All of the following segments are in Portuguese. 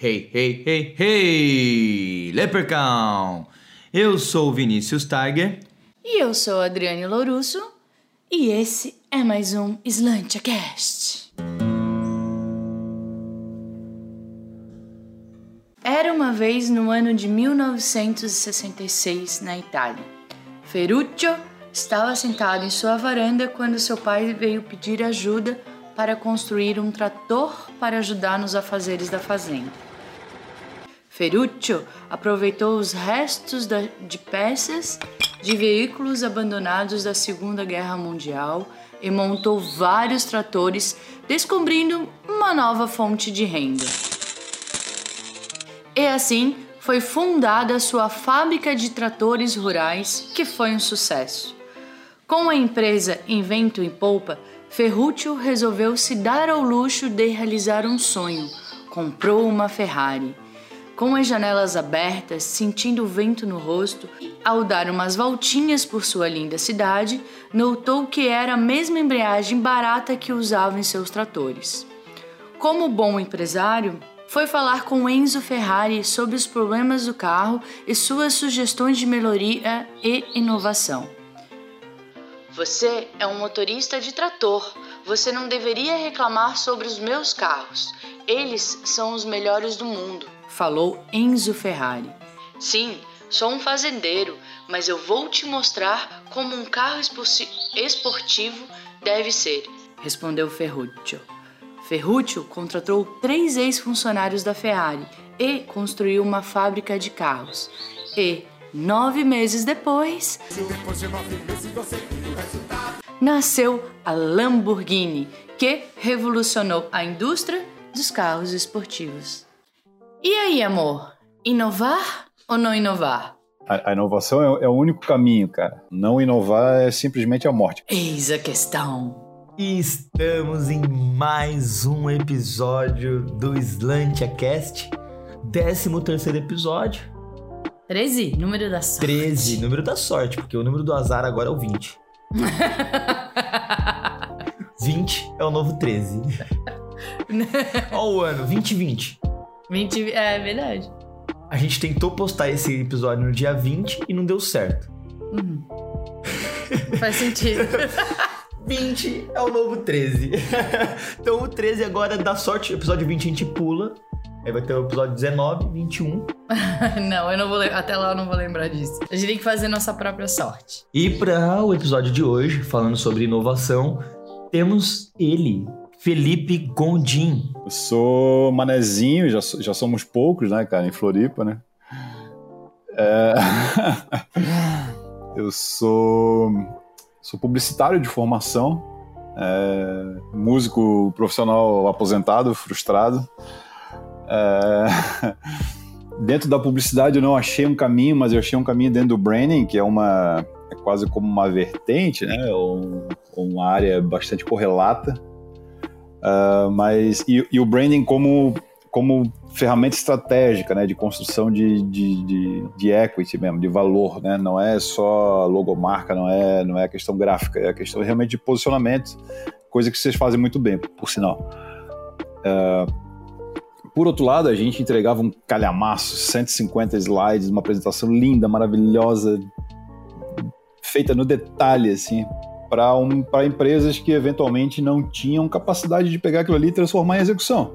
Hey, hey, hey, hey! Leprechaun! Eu sou Vinícius Tiger. E eu sou Adriane Lourusso. E esse é mais um SlantiaCast. Era uma vez no ano de 1966, na Itália. Ferruccio estava sentado em sua varanda quando seu pai veio pedir ajuda para construir um trator para ajudar nos afazeres da fazenda. Ferruccio aproveitou os restos de peças de veículos abandonados da Segunda Guerra Mundial e montou vários tratores, descobrindo uma nova fonte de renda. E assim foi fundada sua fábrica de tratores rurais, que foi um sucesso. Com a empresa Invento em Polpa, Ferruccio resolveu se dar ao luxo de realizar um sonho. Comprou uma Ferrari. Com as janelas abertas, sentindo o vento no rosto, ao dar umas voltinhas por sua linda cidade, notou que era a mesma embreagem barata que usava em seus tratores. Como bom empresário, foi falar com Enzo Ferrari sobre os problemas do carro e suas sugestões de melhoria e inovação. Você é um motorista de trator. Você não deveria reclamar sobre os meus carros. Eles são os melhores do mundo, falou Enzo Ferrari. Sim, sou um fazendeiro, mas eu vou te mostrar como um carro esportivo deve ser, respondeu Ferruccio. Ferruccio contratou três ex-funcionários da Ferrari e construiu uma fábrica de carros. E, nove meses depois, nasceu a Lamborghini, que revolucionou a indústria dos carros esportivos. E aí, amor? Inovar ou não inovar? A, a inovação é, é o único caminho, cara. Não inovar é simplesmente a morte. Eis a questão. Estamos em mais um episódio do Slantia Cast, 13 terceiro episódio. 13, número da sorte. 13, número da sorte, porque o número do azar agora é o 20. 20 é o novo 13. Olha o ano, 2020. 20, é verdade. A gente tentou postar esse episódio no dia 20 e não deu certo. Uhum. Faz sentido. 20 é o novo 13. então o 13 agora dá sorte. Episódio 20 a gente pula. Aí vai ter o episódio 19, 21. não, eu não vou até lá eu não vou lembrar disso. A gente tem que fazer nossa própria sorte. E para o episódio de hoje, falando sobre inovação, temos ele, Felipe Gondim. Eu sou manezinho, já, já somos poucos, né, cara, em Floripa, né? É... eu sou Sou publicitário de formação, é, músico profissional aposentado, frustrado. É, dentro da publicidade eu não achei um caminho, mas eu achei um caminho dentro do branding, que é uma é quase como uma vertente, né? Ou, uma área bastante correlata. Uh, mas e, e, o branding como como ferramenta estratégica, né, de construção de, de, de, de, equity mesmo, de valor, né, não é só logomarca, não é, não é questão gráfica, é a questão realmente de posicionamento, coisa que vocês fazem muito bem, por sinal. Uh, por outro lado, a gente entregava um calhamaço, 150 slides, uma apresentação linda, maravilhosa, feita no detalhe, assim, para um, empresas que eventualmente não tinham capacidade de pegar aquilo ali e transformar em execução.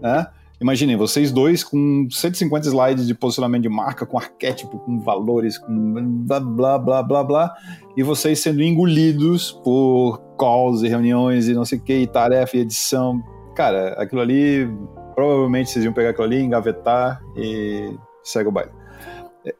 Né? Imaginem, vocês dois com 150 slides de posicionamento de marca, com arquétipo, com valores, com blá blá blá blá blá, e vocês sendo engolidos por calls e reuniões e não sei o que, e tarefa e edição. Cara, aquilo ali, provavelmente vocês iam pegar aquilo ali, engavetar e segue o baile.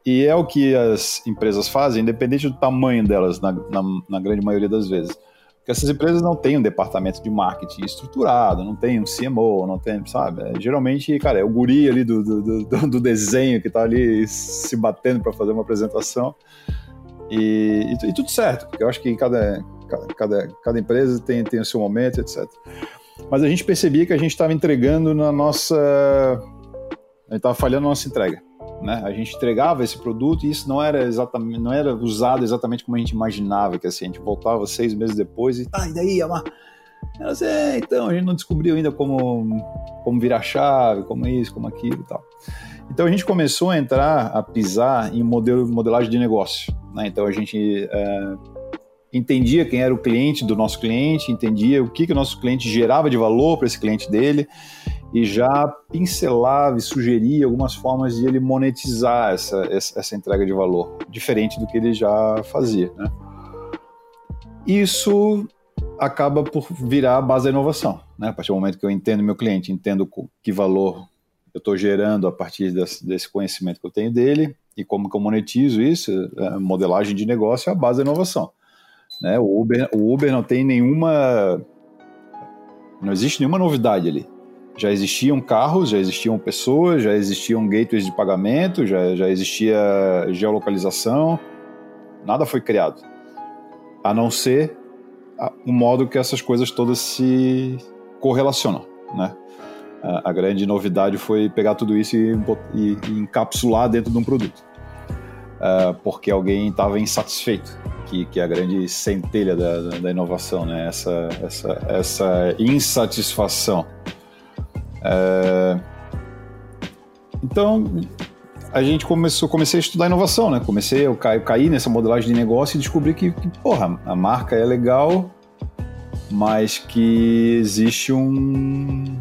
E é o que as empresas fazem, independente do tamanho delas, na, na, na grande maioria das vezes. Porque essas empresas não têm um departamento de marketing estruturado, não tem um CMO, não tem, sabe? É, geralmente, cara, é o guri ali do, do, do, do desenho que tá ali se batendo para fazer uma apresentação. E, e, e, tudo certo, porque eu acho que cada, cada, cada empresa tem, tem o seu momento, etc. Mas a gente percebia que a gente estava entregando na nossa. A gente estava falhando na nossa entrega. Né? A gente entregava esse produto e isso não era exatamente, não era usado exatamente como a gente imaginava que assim, a gente voltava seis meses depois e tá, e daí, Amar? Elas, é, então, a gente não descobriu ainda como, como virar chave, como isso, como aquilo e tal. Então a gente começou a entrar, a pisar em modelo, modelagem de negócio. Né? Então a gente é, entendia quem era o cliente do nosso cliente, entendia o que, que o nosso cliente gerava de valor para esse cliente dele e já pincelava e sugeria algumas formas de ele monetizar essa, essa entrega de valor, diferente do que ele já fazia. Né? Isso acaba por virar a base da inovação. Né? A partir do momento que eu entendo meu cliente, entendo que valor eu estou gerando a partir desse, conhecimento que eu tenho dele e como que eu monetizo isso, a modelagem de negócio é a base da inovação. Né? O, Uber, o Uber não tem nenhuma. Não existe nenhuma novidade ali. Já existiam carros, já existiam pessoas, já existiam gateways de pagamento, já, já existia geolocalização, nada foi criado. A não ser o modo que essas coisas todas se correlacionam, né? A, grande novidade foi pegar tudo isso e, e, e encapsular dentro de um produto, uh, porque alguém estava insatisfeito, que, que é a grande centelha da, da, inovação, né? Essa, essa, essa insatisfação. Uh, então, a gente começou, comecei a estudar inovação, né? Comecei, eu caí, eu caí nessa modelagem de negócio e descobri que, que, porra, a marca é legal, mas que existe um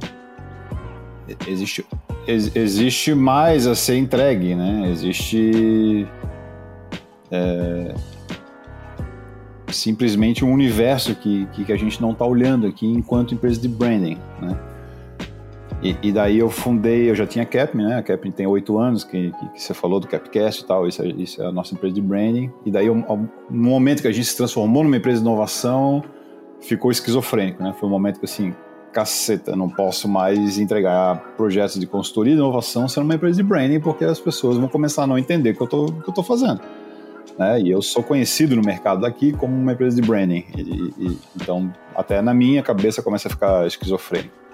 existe existe mais a ser entregue, né? Existe é, simplesmente um universo que, que a gente não está olhando aqui enquanto empresa de branding, né? E, e, daí eu fundei, eu já tinha a Capmin, né? A Capmin tem oito anos, que, que, que, você falou do Capcast e tal, isso é, isso é a nossa empresa de branding. E daí, no momento que a gente se transformou numa empresa de inovação, ficou esquizofrênico, né? Foi um momento que, assim, caceta, não posso mais entregar projetos de consultoria e inovação sendo uma empresa de branding, porque as pessoas vão começar a não entender o que eu tô, que eu tô fazendo. Né? E eu sou conhecido no mercado daqui como uma empresa de branding. E, e, então, até na minha cabeça começa a ficar esquizofrênico.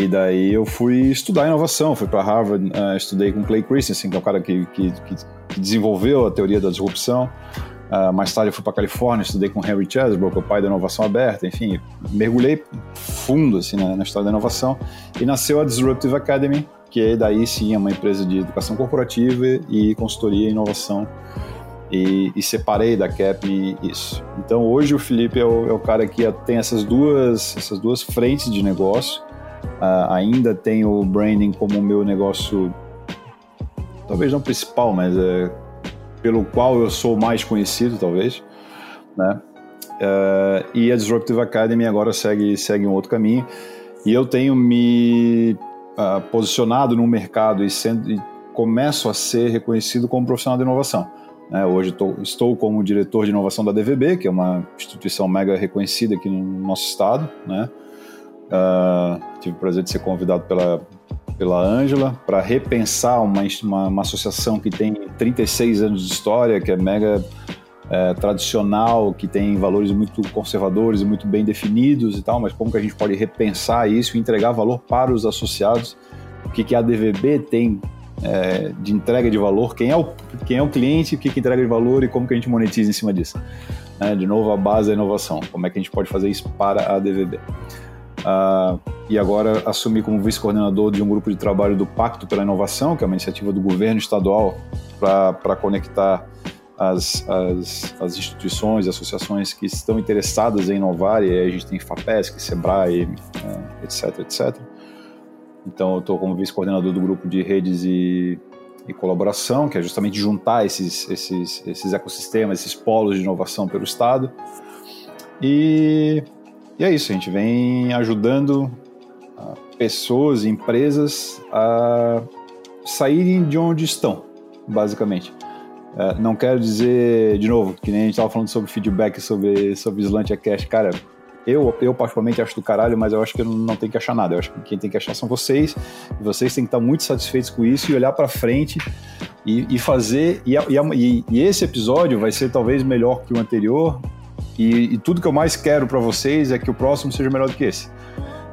E daí eu fui estudar inovação, fui para Harvard, uh, estudei com Clay Christensen, que é o cara que, que, que desenvolveu a teoria da disrupção. Uh, mais tarde eu fui para Califórnia, estudei com Henry Chesbrough, o pai da inovação aberta, enfim, mergulhei fundo assim, na, na, história da inovação e nasceu a Disruptive Academy, que é daí sim é uma empresa de educação corporativa e consultoria e inovação. E, e separei da CAP isso. Então hoje o Felipe é o, é o cara que tem essas duas, essas duas frentes de negócio. Uh, ainda tem o branding como o meu negócio, talvez não principal, mas é pelo qual eu sou mais conhecido, talvez, né? Uh, e a Disruptive Academy agora segue, segue um outro caminho. E eu tenho me uh, posicionado no mercado e, sendo, e começo a ser reconhecido como profissional de inovação. Né? Hoje tô, estou como diretor de inovação da DVB, que é uma instituição mega reconhecida aqui no nosso estado. Né? Uh, tive o prazer de ser convidado pela, pela Ângela para repensar uma, uma, uma, associação que tem 36 anos de história, que é mega é, tradicional, que tem valores muito conservadores e muito bem definidos e tal, mas como que a gente pode repensar isso e entregar valor para os associados? O que, que a DVB tem é, de entrega de valor? Quem é o, quem é o cliente? O que, que entrega de valor e como que a gente monetiza em cima disso? É, de novo, a base da inovação. Como é que a gente pode fazer isso para a DVB? Uh, e agora assumi como vice-coordenador de um grupo de trabalho do Pacto pela Inovação, que é uma iniciativa do governo estadual para conectar as, as, as, instituições, associações que estão interessadas em inovar, e aí a gente tem FAPESC, SEBRAE, etc, etc. Então eu estou como vice-coordenador do grupo de redes e, e, colaboração, que é justamente juntar esses, esses, esses ecossistemas, esses polos de inovação pelo Estado. E e é isso, a gente vem ajudando ah, pessoas, empresas a saírem de onde estão, basicamente. É, não quero dizer, de novo, que nem a gente estava falando sobre feedback, sobre, sobre Slant Cash. Cara, eu, eu particularmente acho do caralho, mas eu acho que não tenho que achar nada. Eu acho que quem tem que achar são vocês. E vocês têm que estar muito satisfeitos com isso e olhar para frente e, e fazer. E, e, e, esse episódio vai ser talvez melhor que o anterior, e, e tudo que eu mais quero para vocês é que o próximo seja melhor do que esse.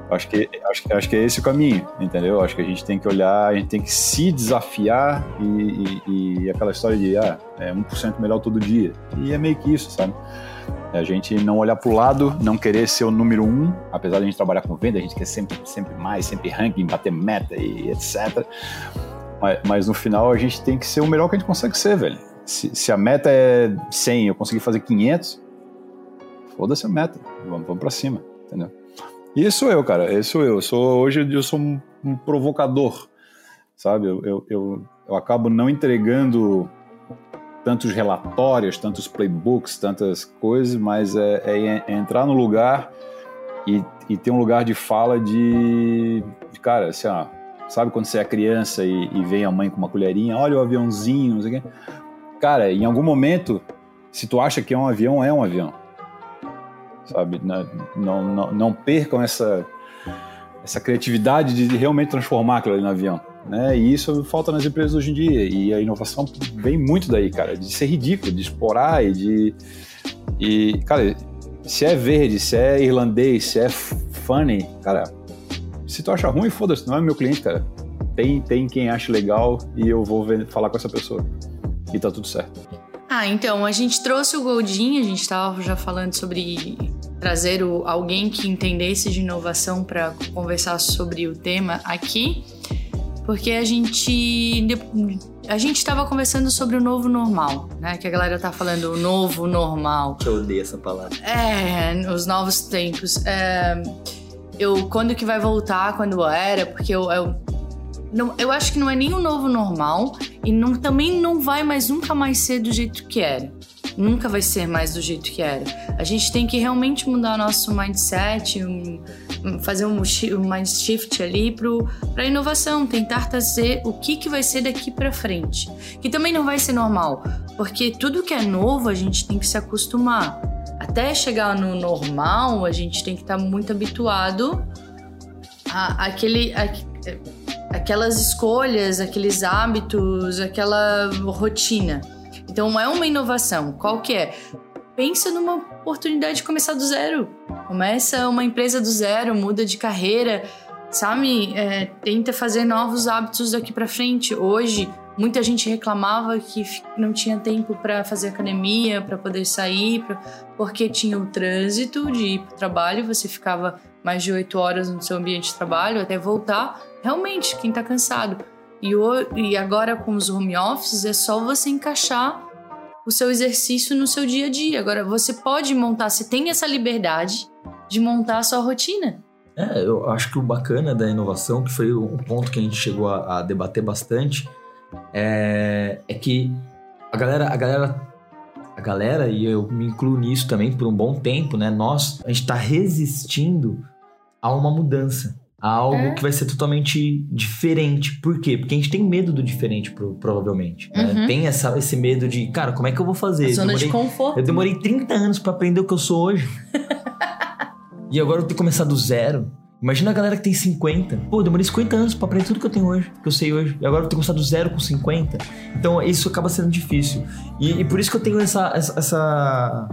Acho que, acho, acho que é esse o caminho, entendeu? Acho que a gente tem que olhar, a gente tem que se desafiar e, e, e aquela história de ah, é 1% melhor todo dia. E é meio que isso, sabe? É a gente não olhar para o lado, não querer ser o número um, apesar de a gente trabalhar com venda, a gente quer sempre, sempre mais, sempre ranking, bater meta e etc. Mas, mas, no final a gente tem que ser o melhor que a gente consegue ser, velho. Se, se a meta é 100 eu conseguir fazer 500, foda-se a meta, vamos, vamos para cima, entendeu? E esse sou eu, cara, esse sou eu. eu sou, hoje eu sou um, um provocador, sabe? Eu, eu, eu, eu acabo não entregando tantos relatórios, tantos playbooks, tantas coisas, mas é, é, é entrar no lugar e, e, ter um lugar de fala de, de cara, assim, ó, sabe quando você é criança e, e, vem a mãe com uma colherinha, olha o aviãozinho, não sei o quê. Cara, em algum momento, se tu acha que é um avião, é um avião. Sabe? Não, não, não percam essa, essa criatividade de realmente transformar aquilo ali no avião. Né? E isso falta nas empresas hoje em dia. E a inovação vem muito daí, cara, de ser ridículo, de explorar e de. E, cara, se é verde, se é irlandês, se é funny, cara, se tu acha ruim, foda-se, não é meu cliente, cara. Tem, tem quem acha legal e eu vou ver, falar com essa pessoa. E tá tudo certo. Ah, então, a gente trouxe o Goldin, a gente estava já falando sobre trazer o, alguém que entendesse de inovação para conversar sobre o tema aqui porque a gente a gente estava conversando sobre o novo normal, né? Que a galera tá falando o novo normal. Que eu odeio essa palavra. É, os novos tempos. É, eu quando que vai voltar, quando era, porque eu, eu não, eu acho que não é nem o novo normal e não, também não vai mais nunca mais ser do jeito que era nunca vai ser mais do jeito que era. A gente tem que realmente mudar nosso mindset, um, fazer um, um mind shift ali para inovação, tentar trazer o que, que vai ser daqui para frente. Que também não vai ser normal, porque tudo que é novo a gente tem que se acostumar. Até chegar no normal, a gente tem que estar tá muito habituado a, aquele, a, aquelas escolhas, aqueles hábitos, aquela rotina. Então é uma inovação. Qual que é? Pensa numa oportunidade de começar do zero. Começa uma empresa do zero, muda de carreira, sabe? É, tenta fazer novos hábitos daqui para frente. Hoje, muita gente reclamava que não tinha tempo para fazer academia, para poder sair, pra... porque tinha o trânsito de ir para o trabalho, você ficava mais de oito horas no seu ambiente de trabalho até voltar. Realmente, quem está cansado e, o, e agora com os home offices é só você encaixar o seu exercício no seu dia a dia. Agora você pode montar, você tem essa liberdade de montar a sua rotina. É, eu acho que o bacana da inovação, que foi um ponto que a gente chegou a, a debater bastante, é, é que a galera, a galera a galera, e eu me incluo nisso também por um bom tempo, né? Nós, a gente está resistindo a uma mudança a algo é. que vai ser totalmente diferente. Por quê? Porque a gente tem medo do diferente, provavelmente. Né? Uhum. Tem essa, esse medo de, cara, como é que eu vou fazer? zona demorei, de conforto. Eu demorei 30 anos para aprender o que eu sou hoje. e agora eu tenho que começar do zero. Imagina a galera que tem 50. Pô, eu demorei 50 anos para aprender tudo que eu tenho hoje, que eu sei hoje. E agora eu tenho que começar do zero com 50. Então isso acaba sendo difícil. E, e por isso que eu tenho essa. essa, essa...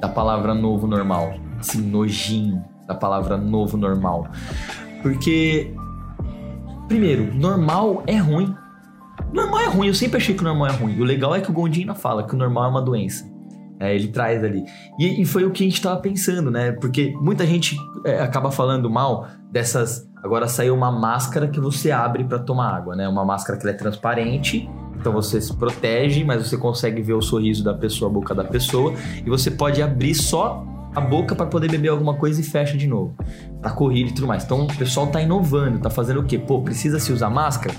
Da palavra novo normal. Esse nojinho da palavra novo normal. Porque, primeiro, normal é ruim. Normal é ruim, eu sempre achei que o normal é ruim. O legal é que o Gondina fala que o normal é uma doença. É, ele traz ali. E, e, foi o que a gente estava pensando, né? Porque muita gente é, acaba falando mal dessas. Agora saiu uma máscara que você abre para tomar água, né? Uma máscara que é transparente, então você se protege, mas você consegue ver o sorriso da pessoa, a boca da pessoa, e você pode abrir só a boca para poder beber alguma coisa e fecha de novo. Pra corrida e tudo mais. Então o pessoal tá inovando, tá fazendo o quê? Pô, precisa se usar máscara?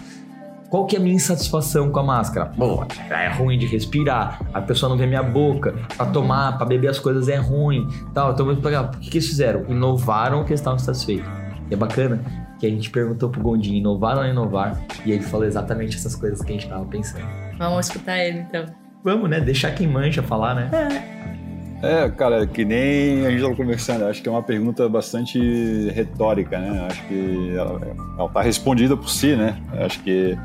Qual que é a minha insatisfação com a máscara? Pô, é ruim de respirar, a pessoa não vê minha boca, pra tomar, pra beber as coisas é ruim, tal. Então, o que, que eles fizeram? Inovaram que eles estavam satisfeitos. E é bacana que a gente perguntou pro Gondim, inovaram ou inovar? E ele falou exatamente essas coisas que a gente tava pensando. Vamos escutar ele, então. Vamos, né? Deixar quem mancha falar, né? É. É, cara, que nem a gente estava conversando, acho que é uma pergunta bastante retórica, né? Acho que ela, está respondida por si, né? Acho que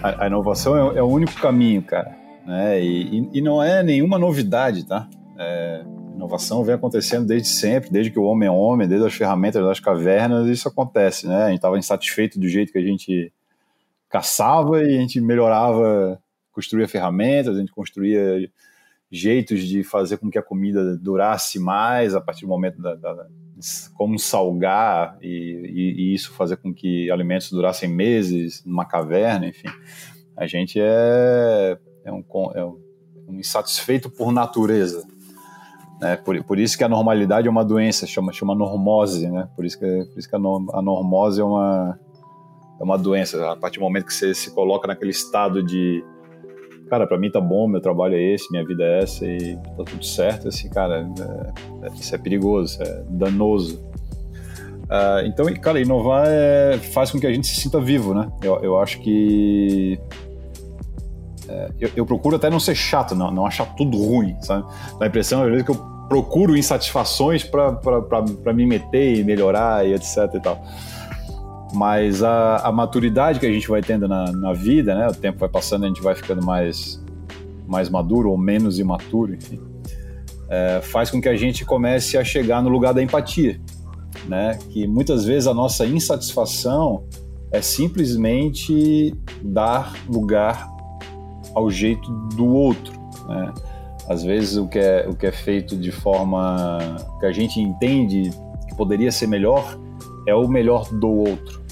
a, a inovação é, é, o único caminho, cara, né? E, e, e não é nenhuma novidade, tá? É, inovação vem acontecendo desde sempre, desde que o homem é homem, desde as ferramentas das cavernas, isso acontece, né? A gente estava insatisfeito do jeito que a gente caçava e a gente melhorava, construía ferramentas, a gente construía jeitos de fazer com que a comida durasse mais a partir do momento da, da como salgar e, e, e, isso fazer com que alimentos durassem meses numa caverna, enfim. A gente é, é, um, é um, insatisfeito por natureza. Né? Por, por isso que a normalidade é uma doença, chama, chama normose, né? Por isso que, por isso que a, a normose é uma, é uma doença. A partir do momento que você se coloca naquele estado de cara, para mim tá bom, meu trabalho é esse, minha vida é essa e tá tudo certo, assim, cara, é, é, isso é perigoso, isso é danoso. Uh, então, cara, inovar é, faz com que a gente se sinta vivo, né? Eu, eu acho que é, eu, eu, procuro até não ser chato, não, não achar tudo ruim, sabe? Dá a impressão, às vezes, que eu procuro insatisfações para me meter e melhorar e etc e tal mas a, a, maturidade que a gente vai tendo na, na, vida, né? O tempo vai passando, a gente vai ficando mais, mais maduro ou menos imaturo, enfim, é, faz com que a gente comece a chegar no lugar da empatia, né? Que muitas vezes a nossa insatisfação é simplesmente dar lugar ao jeito do outro, né? Às vezes o que é, o que é feito de forma que a gente entende que poderia ser melhor é o melhor do outro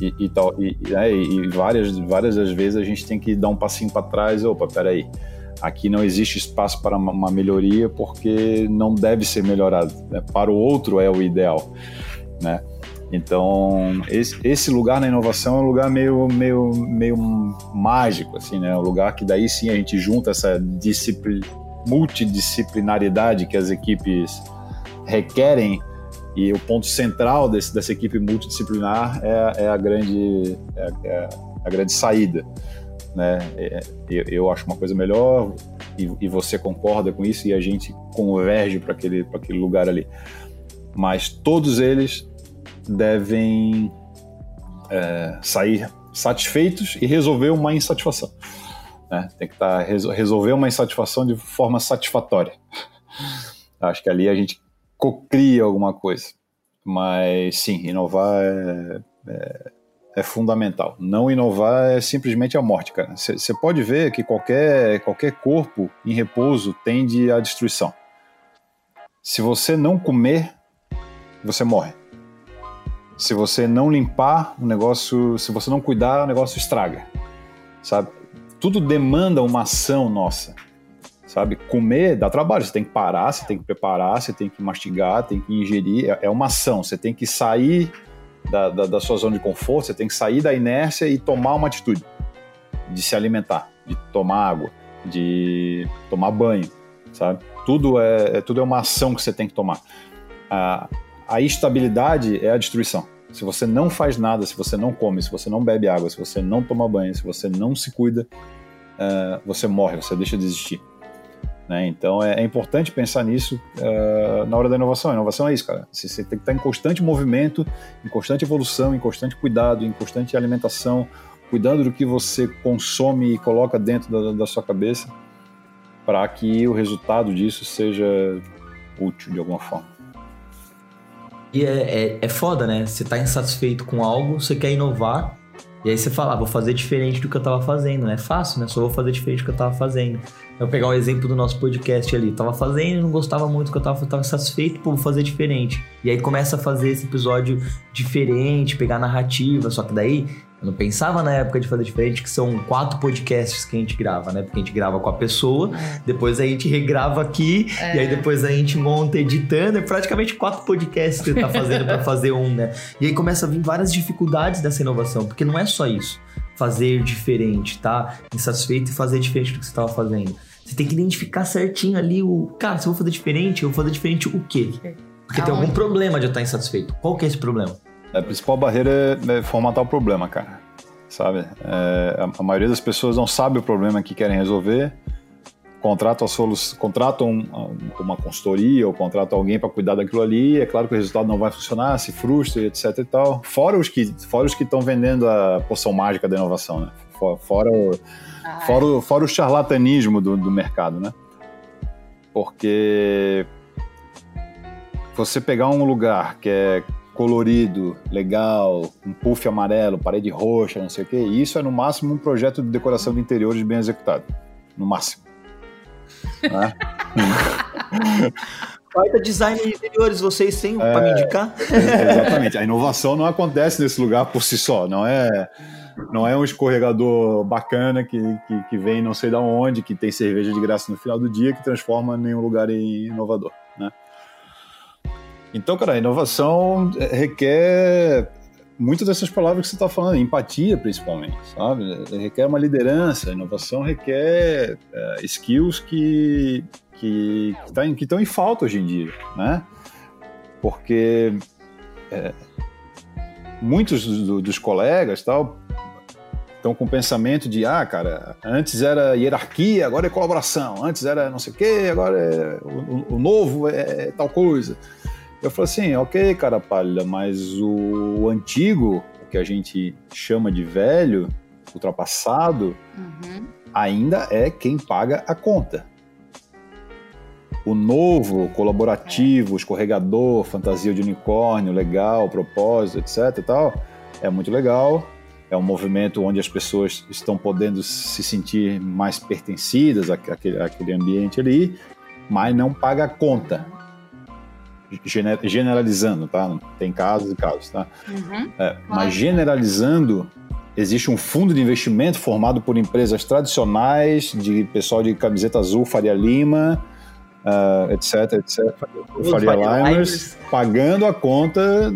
e, e tal. E, né, e, várias, várias das vezes a gente tem que dar um passinho para trás. Opa, peraí. Aqui não existe espaço para uma melhoria porque não deve ser melhorado. Né? Para o outro é o ideal, né? Então, esse, esse, lugar na inovação é um lugar meio, meio, meio mágico, assim, né? Um lugar que daí sim a gente junta essa multidisciplinaridade que as equipes requerem e o ponto central desse, dessa equipe multidisciplinar é, é a grande é, é a grande saída, né? É, eu, eu, acho uma coisa melhor e, e, você concorda com isso e a gente converge para aquele aquele lugar ali. Mas todos eles devem é, sair satisfeitos e resolver uma insatisfação. Né? Tem que tá, resolver uma insatisfação de forma satisfatória. Acho que ali a gente cocria alguma coisa. Mas sim, inovar é, é, é, fundamental. Não inovar é simplesmente a morte, cara. Você pode ver que qualquer, qualquer corpo em repouso tende à destruição. Se você não comer, você morre. Se você não limpar, o negócio. Se você não cuidar, o negócio estraga. Sabe? Tudo demanda uma ação nossa sabe? Comer dá trabalho, você tem que parar, você tem que preparar, você tem que mastigar, tem que ingerir, é, é uma ação, você tem que sair da, da, da, sua zona de conforto, você tem que sair da inércia e tomar uma atitude de se alimentar, de tomar água, de tomar banho, sabe? Tudo é, é tudo é uma ação que você tem que tomar. A, a estabilidade é a destruição. Se você não faz nada, se você não come, se você não bebe água, se você não toma banho, se você não se cuida, uh, você morre, você deixa de existir. Né? Então é, é, importante pensar nisso uh, na hora da inovação. A inovação é isso, cara. Você, você, tem que estar em constante movimento, em constante evolução, em constante cuidado, em constante alimentação, cuidando do que você consome e coloca dentro da, da sua cabeça para que o resultado disso seja útil de alguma forma. E é, é, é foda, né? Você está insatisfeito com algo, você quer inovar, e aí você fala, ah, vou fazer diferente do que eu estava fazendo? É fácil, né? Só vou fazer diferente do que eu estava fazendo. Eu vou pegar um exemplo do nosso podcast ali. tava fazendo, não gostava muito do que eu tava, tava satisfeito, pô, vou fazer diferente. E aí começa a fazer esse episódio diferente, pegar narrativa, só que daí eu não pensava na época de fazer diferente, que são quatro podcasts que a gente grava, né? Porque a gente grava com a pessoa, é. depois a gente regrava aqui, é. e aí depois a gente monta editando. É praticamente quatro podcasts que você tá fazendo para fazer um, né? E aí começa a vir várias dificuldades dessa inovação, porque não é só isso. Fazer diferente, tá? Insatisfeito e fazer diferente do que você estava fazendo. Você tem que identificar certinho ali o. Cara, se eu vou fazer diferente, eu vou fazer diferente o quê? Porque Aonde? tem algum problema de eu estar insatisfeito. Qual que é esse problema? A principal barreira é formatar o problema, cara. Sabe? É, a, maioria das pessoas não sabe o problema que querem resolver, contratam, a solução, contratam uma consultoria ou contratam alguém para cuidar daquilo ali. É claro que o resultado não vai funcionar, se frustra, etc e tal. Fora os que fora os que estão vendendo a poção mágica da inovação, né? Fora, fora o ah, fora, o, fora o charlatanismo do, do mercado, né? Porque você pegar um lugar que é colorido, legal, um puff amarelo, parede roxa, não sei o quê, isso é no máximo um projeto de decoração de interiores bem executado. No máximo. Né? Baita design de interiores, vocês têm é, para me indicar? Exatamente. A inovação não acontece nesse lugar por si só. Não é, não é um escorregador bacana que, que, que vem não sei da onde, que tem cerveja de graça no final do dia, que transforma nenhum lugar em inovador. Então, cara, inovação requer muitas dessas palavras que você está falando, empatia principalmente, sabe? Requer uma liderança, inovação requer é, skills que que que tá estão em falta hoje em dia, né? Porque é, muitos do, dos colegas tal estão com o pensamento de ah, cara, antes era hierarquia, agora é colaboração, antes era não sei o quê, agora é, o, o novo é, é tal coisa. Eu falei assim, ok, cara pálida, mas o antigo, o que a gente chama de velho, ultrapassado, uhum. ainda é quem paga a conta. O novo, colaborativo, escorregador, fantasia de unicórnio, legal, propósito, etc e tal, é muito legal. É um movimento onde as pessoas estão podendo se sentir mais pertencidas àquele, àquele ambiente ali, mas não paga a conta generalizando, tá? Tem casos e casos, tá? Uhum. É, mas generalizando, existe um fundo de investimento formado por empresas tradicionais, de pessoal de camiseta azul, Faria Lima, uh, etc, etc, Faria Limers, pagando a conta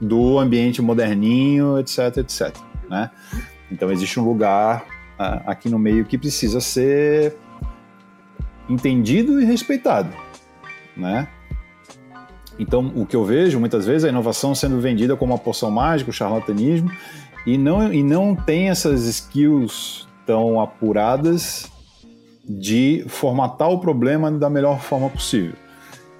do ambiente moderninho, etc, etc, né? Então existe um lugar uh, aqui no meio que precisa ser entendido e respeitado, né? Então, o que eu vejo muitas vezes é a inovação sendo vendida como uma poção mágica, o charlatanismo, e não, e não tem essas skills tão apuradas de formatar o problema da melhor forma possível.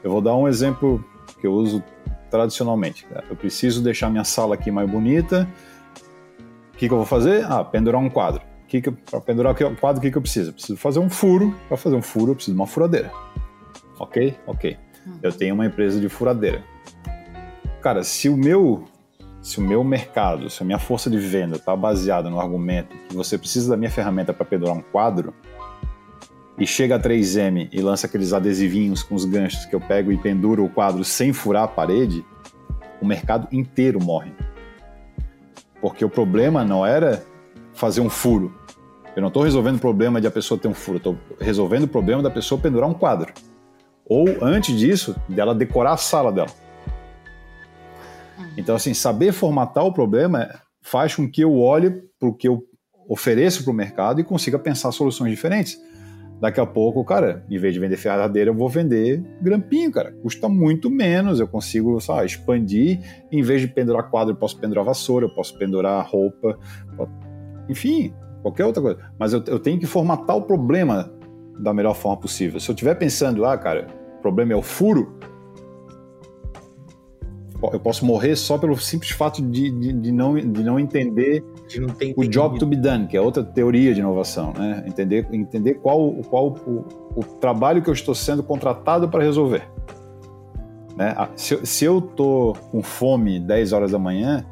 Eu vou dar um exemplo que eu uso tradicionalmente. Eu preciso deixar minha sala aqui mais bonita. O que, que eu vou fazer? Ah, pendurar um quadro. Para pendurar o quadro, o que, que eu preciso? Eu preciso fazer um furo. Para fazer um furo, eu preciso de uma furadeira. Ok? Ok. Eu tenho uma empresa de furadeira. Cara, se o meu se o meu mercado, se a minha força de venda está baseada no argumento que você precisa da minha ferramenta para pendurar um quadro, e chega a 3M e lança aqueles adesivinhos com os ganchos que eu pego e penduro o quadro sem furar a parede, o mercado inteiro morre. Porque o problema não era fazer um furo. Eu não estou resolvendo o problema de a pessoa ter um furo, estou resolvendo o problema da pessoa pendurar um quadro. Ou antes disso, dela decorar a sala dela. Uhum. Então, assim, saber formatar o problema faz com que eu olhe para o que eu ofereço para o mercado e consiga pensar soluções diferentes. Daqui a pouco, cara, em vez de vender ferradeira, eu vou vender grampinho, cara. Custa muito menos, eu consigo, sabe, expandir. Em vez de pendurar quadro, eu posso pendurar vassoura, eu posso pendurar roupa, enfim, qualquer outra coisa. Mas eu, eu tenho que formatar o problema da melhor forma possível. Se eu estiver pensando, ah, cara, o problema é o furo, eu posso morrer só pelo simples fato de, de, de não, de não entender de não o job to be done, que é outra teoria de inovação, né? Entender, entender qual, qual o, o trabalho que eu estou sendo contratado para resolver. Né? Se, se eu estou com fome 10 horas da manhã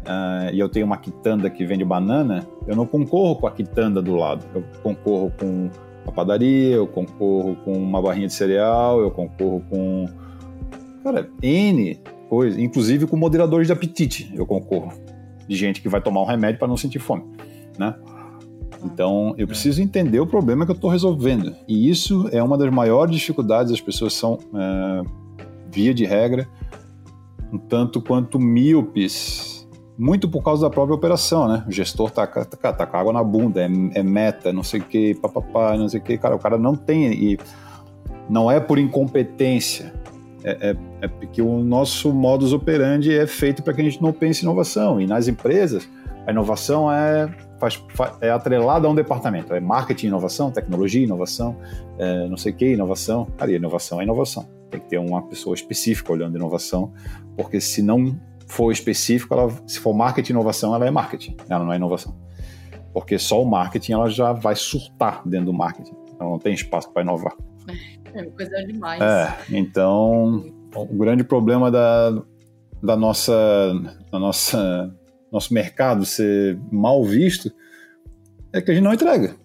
uh, e eu tenho uma quitanda que vende banana, eu não concorro com a quitanda do lado, eu concorro com uma padaria, eu concorro com uma barrinha de cereal, eu concorro com. Cara, N coisas, inclusive com moderadores de apetite, eu concorro. De gente que vai tomar um remédio para não sentir fome, né? Então, eu preciso entender o problema que eu estou resolvendo. E isso é uma das maiores dificuldades. As pessoas são, é, via de regra, um tanto quanto míopes muito por causa da própria operação, né? O gestor tá, tá, tá com água na bunda, é, é meta, não sei o que, papapá, não sei o que. Cara, o cara não tem. E não é por incompetência. É, é, é porque o nosso modus operandi é feito para que a gente não pense em inovação. E nas empresas, a inovação é, faz, é atrelada a um departamento. É marketing, inovação, tecnologia, inovação, é, não sei o que, inovação. Cara, e inovação é inovação. Tem que ter uma pessoa específica olhando inovação, porque se não for específico, ela, se for marketing e inovação, ela é marketing, ela não é inovação. Porque só o marketing ela já vai surtar dentro do marketing. Ela não tem espaço para inovar. É, é coisa demais. É, então o grande problema da, da nossa, da nossa nosso mercado ser mal visto é que a gente não entrega.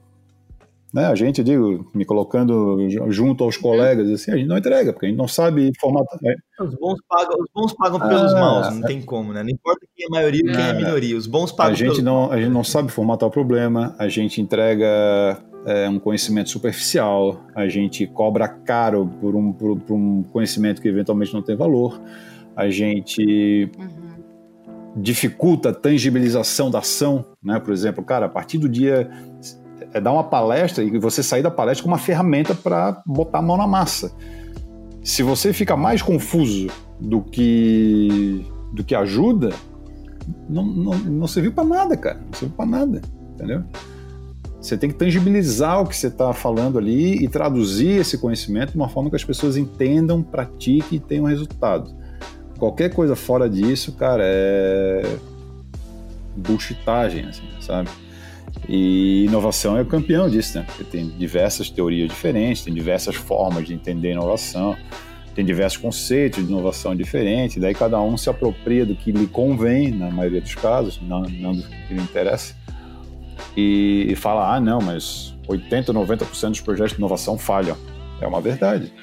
Né? A gente, digo, me colocando junto aos colegas, assim, a gente não entrega, porque a gente não sabe formatar. Né? Os bons pagam, os bons pagam pelos ah, maus, não tem como, né? Não importa quem é maioria ou quem é, é minoria, os bons pagam a gente pelos não A gente não sabe formatar o problema, a gente entrega é, um conhecimento superficial, a gente cobra caro por um, por, por um conhecimento que eventualmente não tem valor, a gente... Uhum dificulta a tangibilização da ação, né? Por exemplo, cara, a partir do dia é dar uma palestra e você sair da palestra com uma ferramenta para botar a mão na massa. Se você fica mais confuso do que do que ajuda, não, não, não serviu para nada, cara. Não serviu para nada, entendeu? Você tem que tangibilizar o que você está falando ali e traduzir esse conhecimento de uma forma que as pessoas entendam, pratiquem e tenham resultado. Qualquer coisa fora disso, cara, é bullshitagem, assim, sabe? E inovação é o campeão disso, né? Porque tem diversas teorias diferentes, tem diversas formas de entender inovação, tem diversos conceitos de inovação diferentes, daí cada um se apropria do que lhe convém, na maioria dos casos, não, não do que lhe interessa, e, e fala: ah, não, mas 80%, 90% dos projetos de inovação falham. É uma verdade.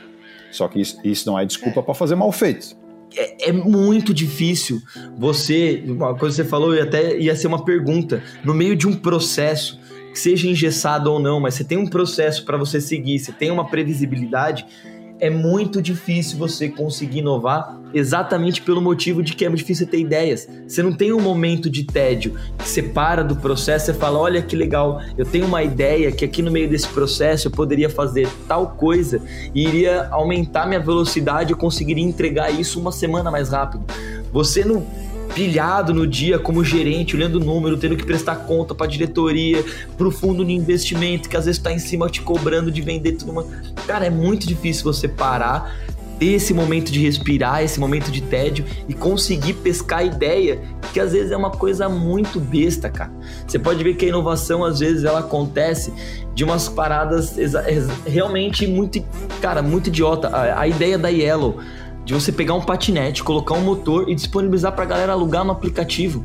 Só que isso, isso não é desculpa para fazer mal feito. É, é, muito difícil você. Uma coisa que você falou, e até ia ser uma pergunta. No meio de um processo, que seja engessado ou não, mas você tem um processo para você seguir, você tem uma previsibilidade é muito difícil você conseguir inovar exatamente pelo motivo de que é difícil ter ideias. Você não tem um momento de tédio que você para do processo e fala: olha que legal, eu tenho uma ideia que aqui no meio desse processo eu poderia fazer tal coisa e iria aumentar minha velocidade e conseguiria entregar isso uma semana mais rápido. Você não pilhado no dia como gerente, olhando o número, tendo que prestar conta para diretoria, para o fundo de investimento que às vezes está em cima te cobrando de vender tudo. Uma... Cara, é muito difícil você parar, ter esse momento de respirar, esse momento de tédio e conseguir pescar ideia, que às vezes é uma coisa muito besta, cara. Você pode ver que a inovação às vezes ela acontece de umas paradas realmente muito, cara, muito idiota. A, a ideia da Yellow de você pegar um patinete, colocar um motor e disponibilizar para a galera alugar no aplicativo.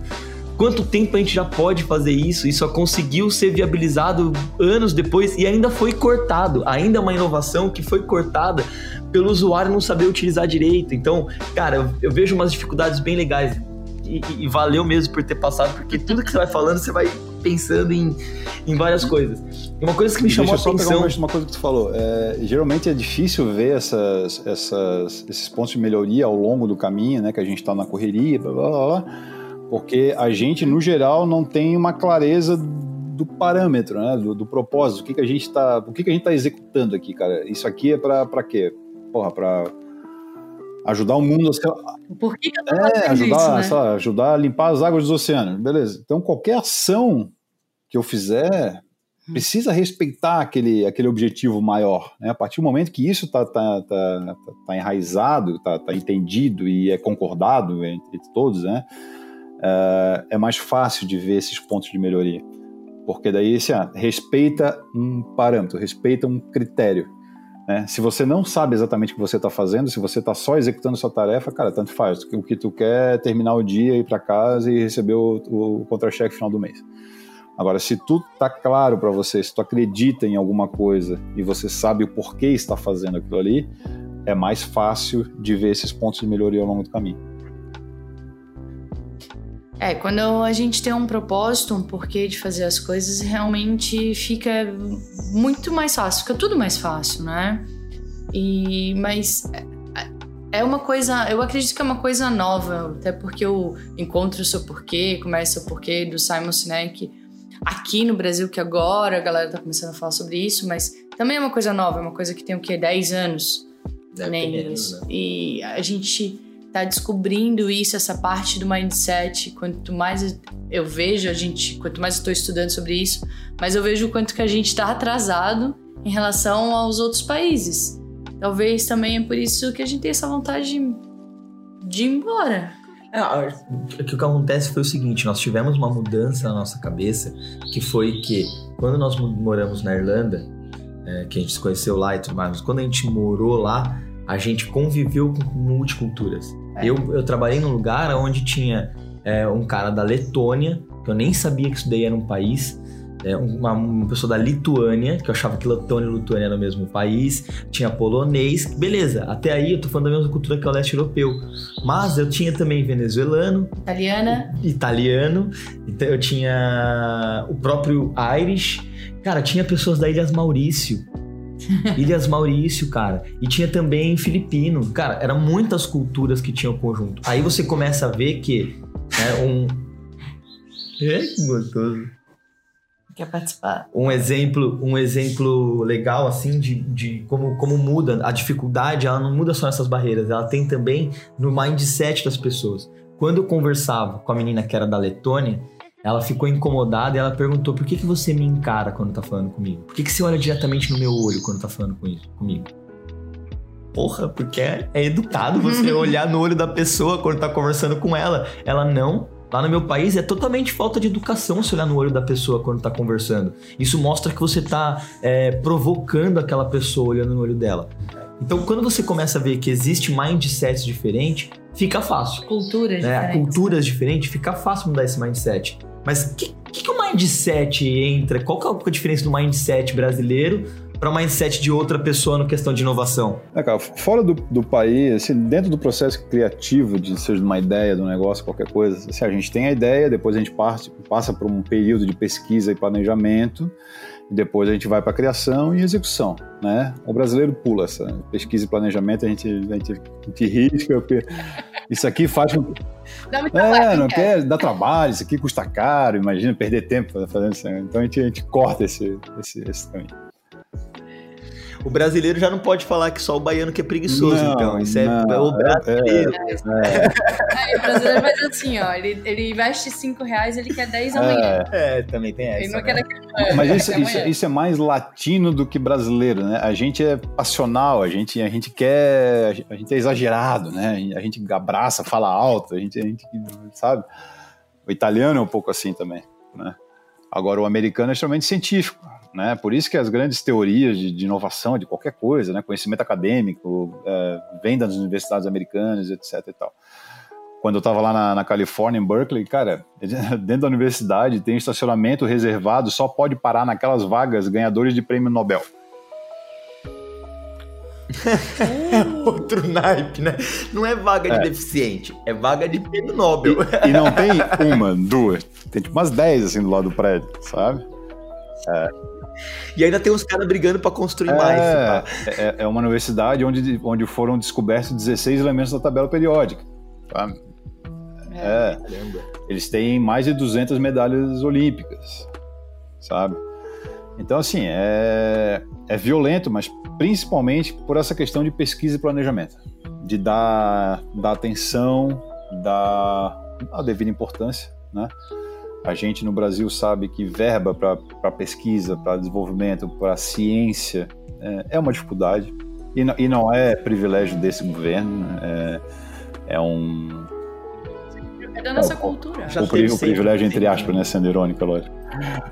Quanto tempo a gente já pode fazer isso? Isso só conseguiu ser viabilizado anos depois e ainda foi cortado. Ainda é uma inovação que foi cortada pelo usuário não saber utilizar direito. Então, cara, eu, vejo umas dificuldades bem legais. E, e, valeu mesmo por ter passado, porque tudo que você vai falando, você vai pensando em, em várias coisas. E uma coisa que me chamou Deixa a atenção... Deixa uma coisa que tu falou. É, geralmente é difícil ver essas, essas, esses pontos de melhoria ao longo do caminho, né? Que a gente está na correria, blá, blá, blá, porque a gente, no geral, não tem uma clareza do parâmetro, né? Do, do propósito. O que, que a gente está... O que, que a gente está executando aqui, cara? Isso aqui é para quê? Porra, para ajudar o mundo a ser... Por que, que eu tô é, ajudar, isso, né? ajudar a limpar as águas dos oceanos, beleza? Então qualquer ação que eu fizer hum. precisa respeitar aquele, aquele objetivo maior. Né? A partir do momento que isso está tá, tá, tá, enraizado, está tá entendido e é concordado entre todos, né? É, é mais fácil de ver esses pontos de melhoria. Porque daí, assim, ah, respeita um parâmetro, respeita um critério. Né? Se você não sabe exatamente o que você está fazendo, se você está só executando sua tarefa, cara, tanto faz. O que tu quer é terminar o dia, ir para casa e receber o, o contra-cheque no final do mês. Agora, se tu tá claro para você, se tu acredita em alguma coisa e você sabe o porquê está fazendo aquilo ali, é mais fácil de ver esses pontos de melhoria ao longo do caminho. É, quando a gente tem um propósito, um porquê de fazer as coisas, realmente fica muito mais fácil, fica tudo mais fácil, né? E mas é uma coisa, eu acredito que é uma coisa nova, até porque eu encontro o seu porquê, começa o porquê do Simon Sinek aqui no Brasil, que agora a galera tá começando a falar sobre isso, mas também é uma coisa nova, é uma coisa que tem o quê? 10 anos. Deve nem menos, né? E a gente tá descobrindo isso, essa parte do mindset. Quanto mais eu vejo, a gente, quanto mais eu estou estudando sobre isso, mas eu vejo o quanto que a gente está atrasado em relação aos outros países. Talvez também é por isso que a gente tem essa vontade de, de ir embora. É, o que acontece foi o seguinte: nós tivemos uma mudança na nossa cabeça, que foi que quando nós moramos na Irlanda, é, que a gente se conheceu lá e tudo mais, mas quando a gente morou lá, a gente conviveu com multiculturas. É. Eu, eu trabalhei num lugar onde tinha é, um cara da Letônia, que eu nem sabia que isso daí era um país, é, uma, uma, pessoa da Lituânia, que eu achava que Letônia e Lituânia era o mesmo país, tinha polonês, beleza, até aí eu tô falando da mesma cultura que é o leste europeu. Mas eu tinha também venezuelano, italiana, italiano, então eu tinha o próprio Irish, cara, tinha pessoas da Ilhas Maurício. Ilhas Maurício, cara. E tinha também filipino. Cara, eram muitas culturas que tinham conjunto. Aí você começa a ver que é um. É que gostoso. Quer participar? Um exemplo, um exemplo legal, assim, de, de como, como muda. A dificuldade, ela não muda só nessas barreiras, ela tem também no mindset das pessoas. Quando eu conversava com a menina que era da Letônia, ela ficou incomodada e ela perguntou: por que, que você me encara quando tá falando comigo? Por que, que você olha diretamente no meu olho quando tá falando com isso, comigo? Porra, porque é, é educado você olhar no olho da pessoa quando tá conversando com ela. Ela não, Lá no meu país é totalmente falta de educação se olhar no olho da pessoa quando tá conversando. Isso mostra que você tá é, provocando aquela pessoa olhando no olho dela. Então, quando você começa a ver que existe mindsets diferentes, fica fácil. Culturas né? diferentes. Culturas diferentes, fica fácil mudar esse mindset. Mas o que, que, que o mindset entra? Qual que é a diferença do mindset brasileiro para o mindset de outra pessoa no questão de inovação? É, cara, fora do, do país, assim, dentro do processo criativo, de seja uma ideia, de um negócio, qualquer coisa, assim, a gente tem a ideia, depois a gente parte, passa por um período de pesquisa e planejamento, e depois a gente vai para criação e execução, né? O brasileiro pula essa pesquisa e planejamento, a gente, a gente, a gente risca, isso aqui faz com... Dá muito trabalho, é, não quer, dá trabalho, isso aqui custa caro, imagina perder tempo fazendo isso. Então a gente, a gente corta esse, esse, esse caminho. O brasileiro já não pode falar que só o baiano que é preguiçoso, Não, então. Isso é não, o brasileiro. Aí o brasileiro faz assim, ó. Ele, ele investe 5 reais, ele quer 10 amanhã. É, também tem essa. Ele não né? quer daqui amanhã. Mas isso, isso, isso é mais latino do que brasileiro, né? A gente é passional, a gente, a gente quer. A gente é exagerado, né? A gente abraça, fala alto, a gente, a gente sabe? O italiano é um pouco assim também, né? Agora, o americano é extremamente científico, né? Por isso que as grandes teorias de, de inovação, de qualquer coisa, né? Conhecimento acadêmico, é, vem das universidades americanas, etc e tal. Quando eu estava lá na, na Califórnia, em Berkeley, cara, dentro da universidade tem estacionamento reservado, só pode parar naquelas vagas ganhadores de prêmio Nobel. Outro naipe, né? Não é vaga de É. deficiente, é vaga de prêmio Nobel. E não tem uma, duas, tem tipo umas dez assim do lado do prédio, sabe? E ainda tem uns caras brigando pra construir mais. É, pá. é, é uma universidade onde, onde foram descobertos 16 elementos da tabela periódica. sabe? É, Caramba. eles têm mais de 200 medalhas olímpicas, sabe? Então, assim, é, é violento, mas principalmente por essa questão de pesquisa e planejamento. De dar, dar atenção, dar a devida importância, né? A gente no Brasil sabe que verba para pesquisa, para desenvolvimento, para ciência é, é uma dificuldade. E não, e não é privilégio desse governo, né? é, é um, É da nossa cultura. O, o sempre, privilégio entre aspas, né? Sendo irônica, lógico.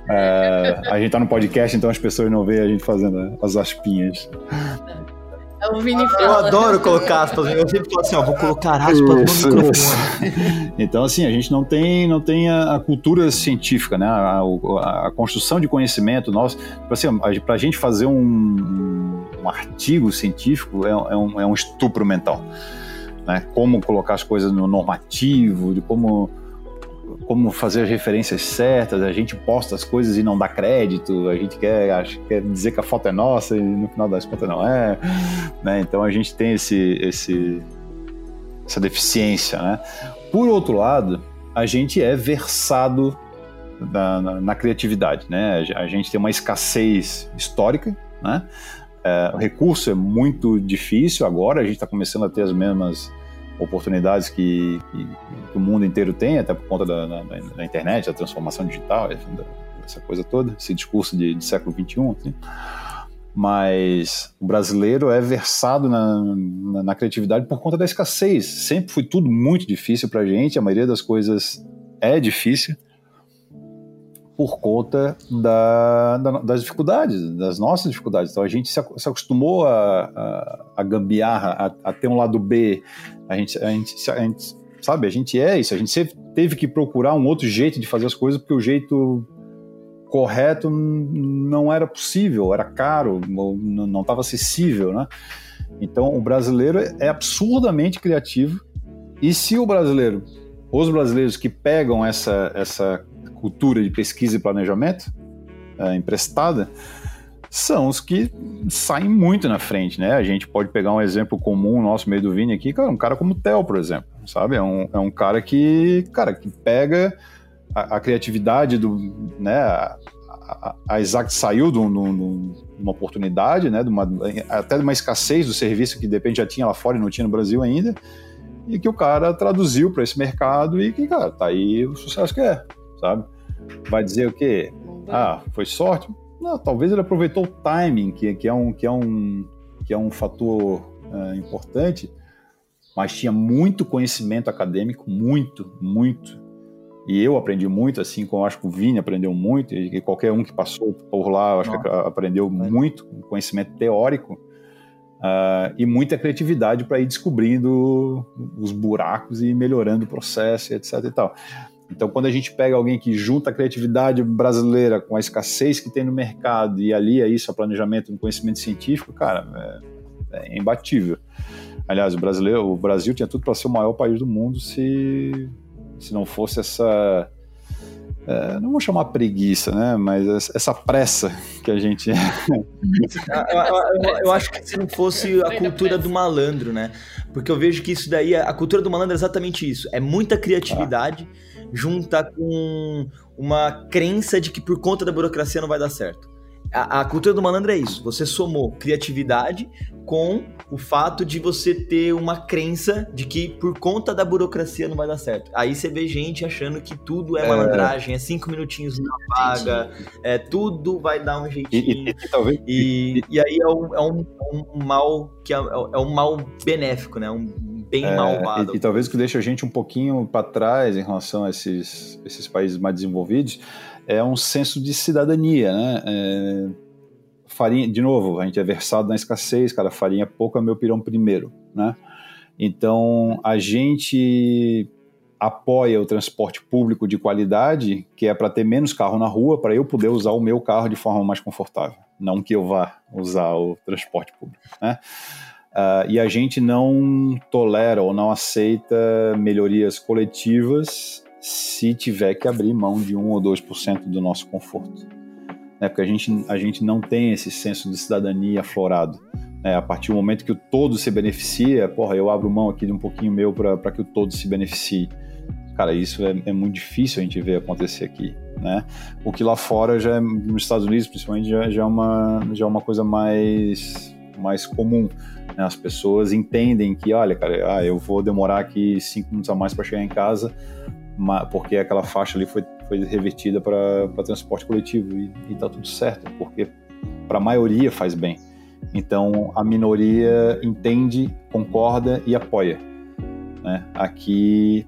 É, a gente tá no podcast, então as pessoas não veem a gente fazendo as aspinhas. O Vini Eu fala. adoro colocar aspas. Eu sempre falo assim, ó, vou colocar aspas no microfone. Então, assim, a gente não tem, não tem a, a cultura científica, né? A, a- a construção de conhecimento nosso. Tipo assim, a, pra gente fazer um, um artigo científico é, é um, é um estupro mental. Né? Como colocar as coisas no normativo, de como, como fazer as referências certas. A gente posta as coisas e não dá crédito. A gente quer, acha- quer dizer que a foto é nossa e no final das contas não é. Né? Então a gente tem esse, esse, essa deficiência, né? Por outro lado, a gente é versado na, na- na criatividade, né? A gente tem uma escassez histórica, né? É, o recurso é muito difícil agora, a gente está começando a ter as mesmas oportunidades que, que- que o mundo inteiro tem, até por conta da, da- da internet, da transformação digital, enfim, da- essa coisa toda, esse discurso de, de século XXI. Assim. Mas o brasileiro é versado na, na, na criatividade por conta da escassez. Sempre foi tudo muito difícil para a gente, a maioria das coisas é difícil por conta da, da- das dificuldades, das nossas dificuldades. Então a gente se, ac- se acostumou a, a, a gambiarra, a, a ter um lado B. A gente, a, gente, a gente, sabe, a gente é isso. A gente sempre teve que procurar um outro jeito de fazer as coisas porque o jeito correto não era possível, era caro, não estava acessível, né? Então o brasileiro é absurdamente criativo e se o brasileiro, os brasileiros que pegam essa, essa cultura de pesquisa e planejamento é, emprestada, são os que saem muito na frente, né? A gente pode pegar um exemplo comum nosso meio do Vini aqui, cara, um cara como o Theo, por exemplo, sabe? É um, é um cara que, cara, que pega a, a criatividade do, né? A, a, a Isaac saiu de, um, de, uma oportunidade, né? De uma, até de uma escassez do serviço que de repente já tinha lá fora e não tinha no Brasil ainda, e que o cara traduziu para esse mercado e que, cara, tá aí o sucesso que é, sabe? Vai dizer o quê? Ah, foi sorte? Não, talvez ele aproveitou o timing, que, que, é, um, que, é, um, que é um fator uh, importante, mas tinha muito conhecimento acadêmico, muito, muito. E eu aprendi muito, assim como acho que o Vini aprendeu muito, e qualquer um que passou por lá, eu acho Nossa. que aprendeu muito, conhecimento teórico, uh, e muita criatividade para ir descobrindo os buracos e melhorando o processo, etc. E tal. Então, quando a gente pega alguém que junta a criatividade brasileira com a escassez que tem no mercado e alia isso a planejamento no conhecimento científico, cara, é, é imbatível. Aliás, o, brasileiro, o Brasil tinha tudo para ser o maior país do mundo se, se não fosse essa. É, não vou chamar preguiça, né? Mas essa pressa que a gente. eu, eu, eu, acho que se não fosse a cultura do malandro, né? Porque eu vejo que isso daí, a cultura do malandro é exatamente isso: é muita criatividade. Ah junta com uma crença de que por conta da burocracia não vai dar certo. A, a, cultura do malandro é isso. Você somou criatividade com o fato de você ter uma crença de que por conta da burocracia não vai dar certo. Aí você vê gente achando que tudo é, é... malandragem, é cinco minutinhos na vaga, é, tudo vai dar um jeitinho. E, talvez... e, e aí é um, é um, um mal que é, é um mal benéfico, né? Um bem é, malvado. E, e, talvez o que deixa a gente um pouquinho para trás em relação a esses, esses países mais desenvolvidos é um senso de cidadania, né? É, farinha, de novo, a gente é versado na escassez, cara, farinha pouca, meu pirão primeiro, né? Então, a gente apoia o transporte público de qualidade, que é para ter menos carro na rua, para eu poder usar o meu carro de forma mais confortável, não que eu vá usar o transporte público, né? Uh, e a gente não tolera ou não aceita melhorias coletivas se tiver que abrir mão de 1 ou 2% do nosso conforto. Né? Porque a gente, a gente não tem esse senso de cidadania aflorado. Né? A partir do momento que o todo se beneficia, porra, eu abro mão aqui de um pouquinho meu para que o todo se beneficie. Cara, isso é, é, muito difícil a gente ver acontecer aqui, né? O que lá fora já é, nos Estados Unidos, principalmente, já, já, é, uma, já é uma coisa mais, mais comum. Né? As pessoas entendem que, olha, cara, ah, eu vou demorar aqui cinco minutos a mais para chegar em casa, porque aquela faixa ali foi, foi revertida para transporte coletivo e, e tá tudo certo, porque para a maioria faz bem. Então a minoria entende, concorda e apoia. Né? Aqui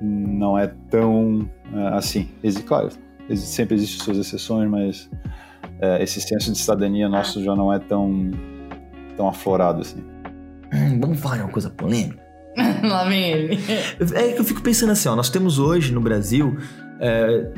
não é tão é, assim. Claro, sempre existem suas exceções, mas é, esse senso de cidadania nosso já não é tão tão aflorado assim. Hum, vamos falar de uma coisa polêmica? Lá vem ele. É que eu fico pensando assim, ó, nós temos hoje no Brasil é,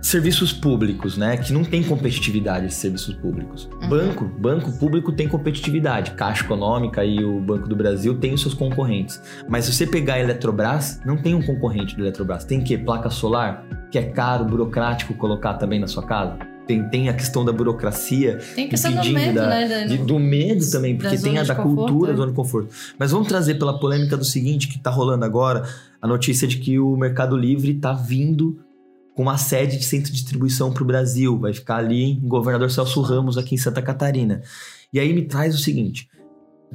serviços públicos, né? Que não tem competitividade esses serviços públicos. Uhum. Banco, banco público tem competitividade. Caixa Econômica e o Banco do Brasil têm os seus concorrentes. Mas se você pegar a Eletrobras, não tem um concorrente do Eletrobras. Tem que placa solar, que é caro, burocrático colocar também na sua casa tem, tem a questão da burocracia. Tem a questão do medo, da, né? De, do medo também, porque tem a da cultura, é. zona de conforto. Mas vamos trazer pela polêmica do seguinte, que tá rolando agora, a notícia de que o Mercado Livre tá vindo com uma sede de centro de distribuição para o Brasil. Vai ficar ali em Governador Celso Ramos, aqui em Santa Catarina. E aí me traz o seguinte: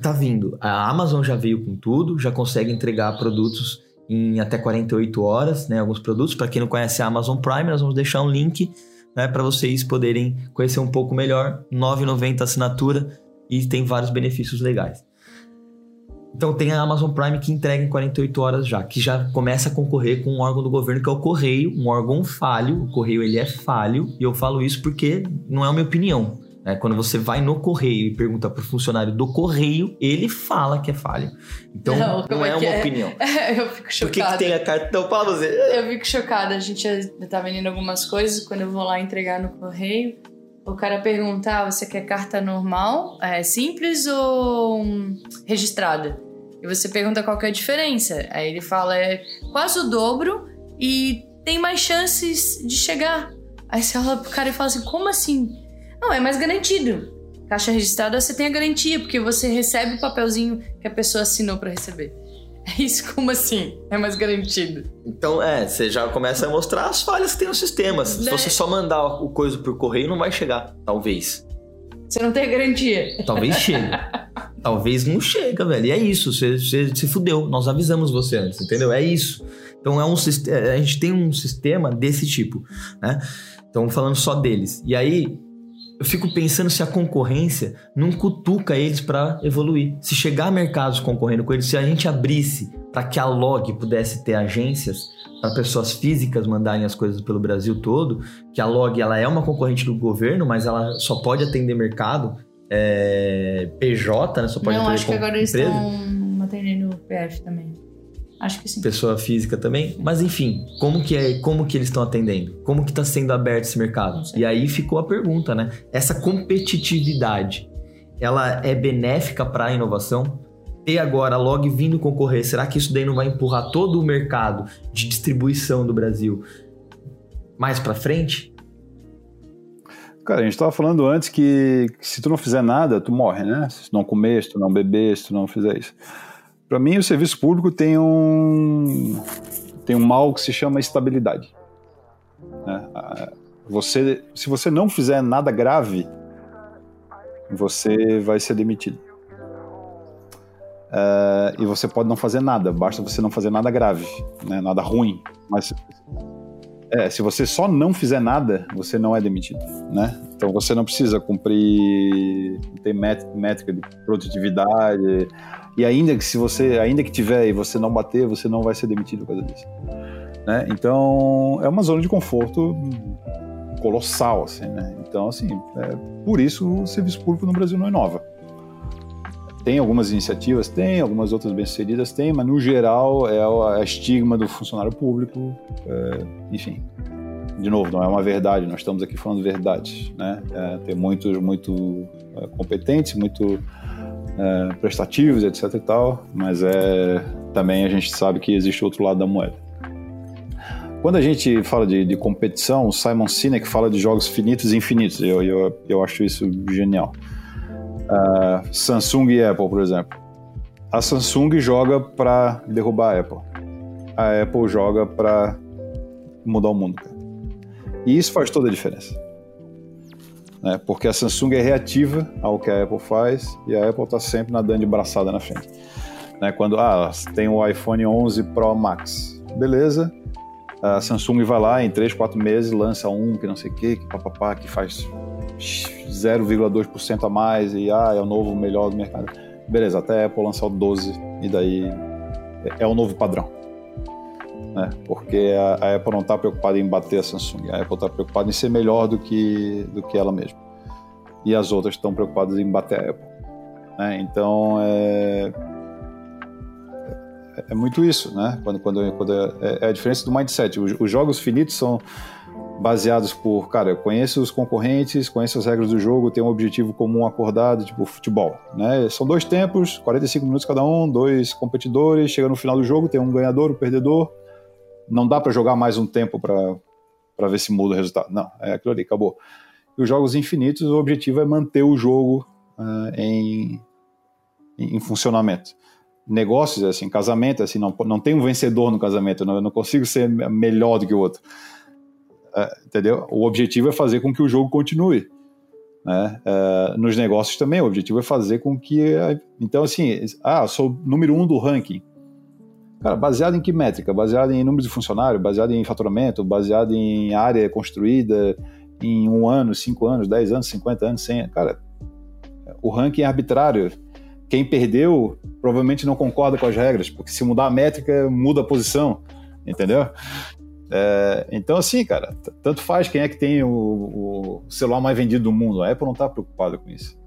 tá vindo. A Amazon já veio com tudo, já consegue entregar produtos em até 48 horas, né? Alguns produtos. Para quem não conhece a Amazon Prime, nós vamos deixar um link né, para vocês poderem conhecer um pouco melhor. R$ 9,90 assinatura e tem vários benefícios legais. Então tem a Amazon Prime que entrega em 48 horas já, que já começa a concorrer com um órgão do governo que é o Correio, um órgão falho. O Correio ele é falho e eu falo isso porque não é a minha opinião. Né? Quando você vai no correio e pergunta pro funcionário do correio, ele fala que é falho. Então não, não é, é uma é? opinião. eu fico chocada. Por que, que tem a cartão? Fala você. Eu fico chocada. A gente tá vendendo algumas coisas quando eu vou lá entregar no correio. O cara pergunta: ah, você quer carta normal, é, simples ou registrada? E você pergunta qual que é a diferença. Aí ele fala: é quase o dobro e tem mais chances de chegar. Aí você olha pro cara e fala assim: como assim? Não, é mais garantido. Caixa registrada você tem a garantia, porque você recebe o papelzinho que a pessoa assinou para receber. É isso, como assim? É mais garantido. Então, é, você já começa a mostrar as falhas que tem no sistema. Se né? você só mandar o coisa por correio, não vai chegar, talvez. Você não tem garantia. Talvez chegue. talvez não chega, velho. E é isso, você, você se fudeu. Nós avisamos você antes, entendeu? É isso. Então é um a gente tem um sistema desse tipo, né? Então falando só deles. E aí eu fico pensando se a concorrência não cutuca eles para evoluir. Se chegar a mercados concorrendo com eles, se a gente abrisse para que a Log pudesse ter agências para pessoas físicas mandarem as coisas pelo Brasil todo, que a Log ela é uma concorrente do governo, mas ela só pode atender mercado é, PJ, né? Só pode não, atender acho que agora eles estão atendendo PF também. Acho que sim. Pessoa física também. Mas enfim, como que é, como que eles estão atendendo? Como que está sendo aberto esse mercado? E aí ficou a pergunta, né? Essa competitividade, ela é benéfica para a inovação? Ter agora a Log vindo concorrer, será que isso daí não vai empurrar todo o mercado de distribuição do Brasil mais para frente? Cara, a gente estava falando antes que, que, se tu não fizer nada, tu morre, né? Se tu não comer, se tu não beber, se tu não fizer isso. Para mim, o serviço público tem um, tem um mal que se chama estabilidade. Né? Você, se você não fizer nada grave, você vai ser demitido. Uh, e você pode não fazer nada, basta você não fazer nada grave, né? nada ruim. Mas é, se você só não fizer nada, você não é demitido, né? Então você não precisa cumprir, ter métrica de produtividade, e ainda que se você, ainda que tiver e você não bater, você não vai ser demitido por causa disso. Né? Então é uma zona de conforto colossal, assim, né? Então assim, é, por isso o serviço público no Brasil não inova. Tem algumas iniciativas, tem, algumas outras bem-sucedidas, tem, mas no geral é a estigma do funcionário público, é, enfim. De novo, não é uma verdade, nós estamos aqui falando verdade, né? É, tem muitos muito é, competentes, muito é, prestativos, etc e tal, mas é também a gente sabe que existe outro lado da moeda. Quando a gente fala de, de competição, o Simon Sinek fala de jogos finitos e infinitos. Eu, eu, eu acho isso genial. Uh, Samsung e Apple, por exemplo. A Samsung joga para derrubar a Apple. A Apple joga para mudar o mundo. E isso faz toda a diferença né? porque a Samsung é reativa ao que a Apple faz e a Apple está sempre nadando de braçada na frente. Né? Quando ah, tem o iPhone 11 Pro Max, beleza, a Samsung vai lá em 3, 4 meses, lança um que não sei o que, que papapá, que faz 0,2% a mais e ah, é o novo melhor do mercado. Beleza, até a Apple lançar o 12 e daí é, é o novo padrão né? Porque a, a Apple não está preocupada em bater a Samsung, a Apple está preocupada em ser melhor do que, do que ela mesma. E as outras estão preocupadas em bater a Apple. Né? Então é, é, é muito isso, né? Quando, quando, quando é, é, a diferença do mindset. Os, os jogos finitos são baseados por, cara, eu conheço os concorrentes, conheço as regras do jogo, tenho um objetivo comum acordado, tipo futebol, né? São dois tempos, 45 minutos cada um, dois competidores, chega no final do jogo, tem um ganhador, um perdedor, não dá para jogar mais um tempo para ver se muda o resultado. Não, é aquilo ali, acabou. E os jogos infinitos, o objetivo é manter o jogo uh, em, em, funcionamento. Negócios, assim, casamento, assim, não, não tem um vencedor no casamento, não, eu não consigo ser melhor do que o outro. Uh, entendeu? O objetivo é fazer com que o jogo continue. Né? Uh, nos negócios também, o objetivo é fazer com que. Então, assim, ah, sou número um do ranking. Cara, baseado em que métrica? Baseado em número de funcionário, baseado em faturamento, baseado em área construída em um ano, cinco anos, dez anos, cinquenta anos, cem. Cara, o ranking é arbitrário. Quem perdeu provavelmente não concorda com as regras, porque se mudar a métrica, muda a posição, entendeu? É, então, assim, cara, tanto faz quem é que tem o, o, celular mais vendido do mundo. A Apple não está preocupada com isso.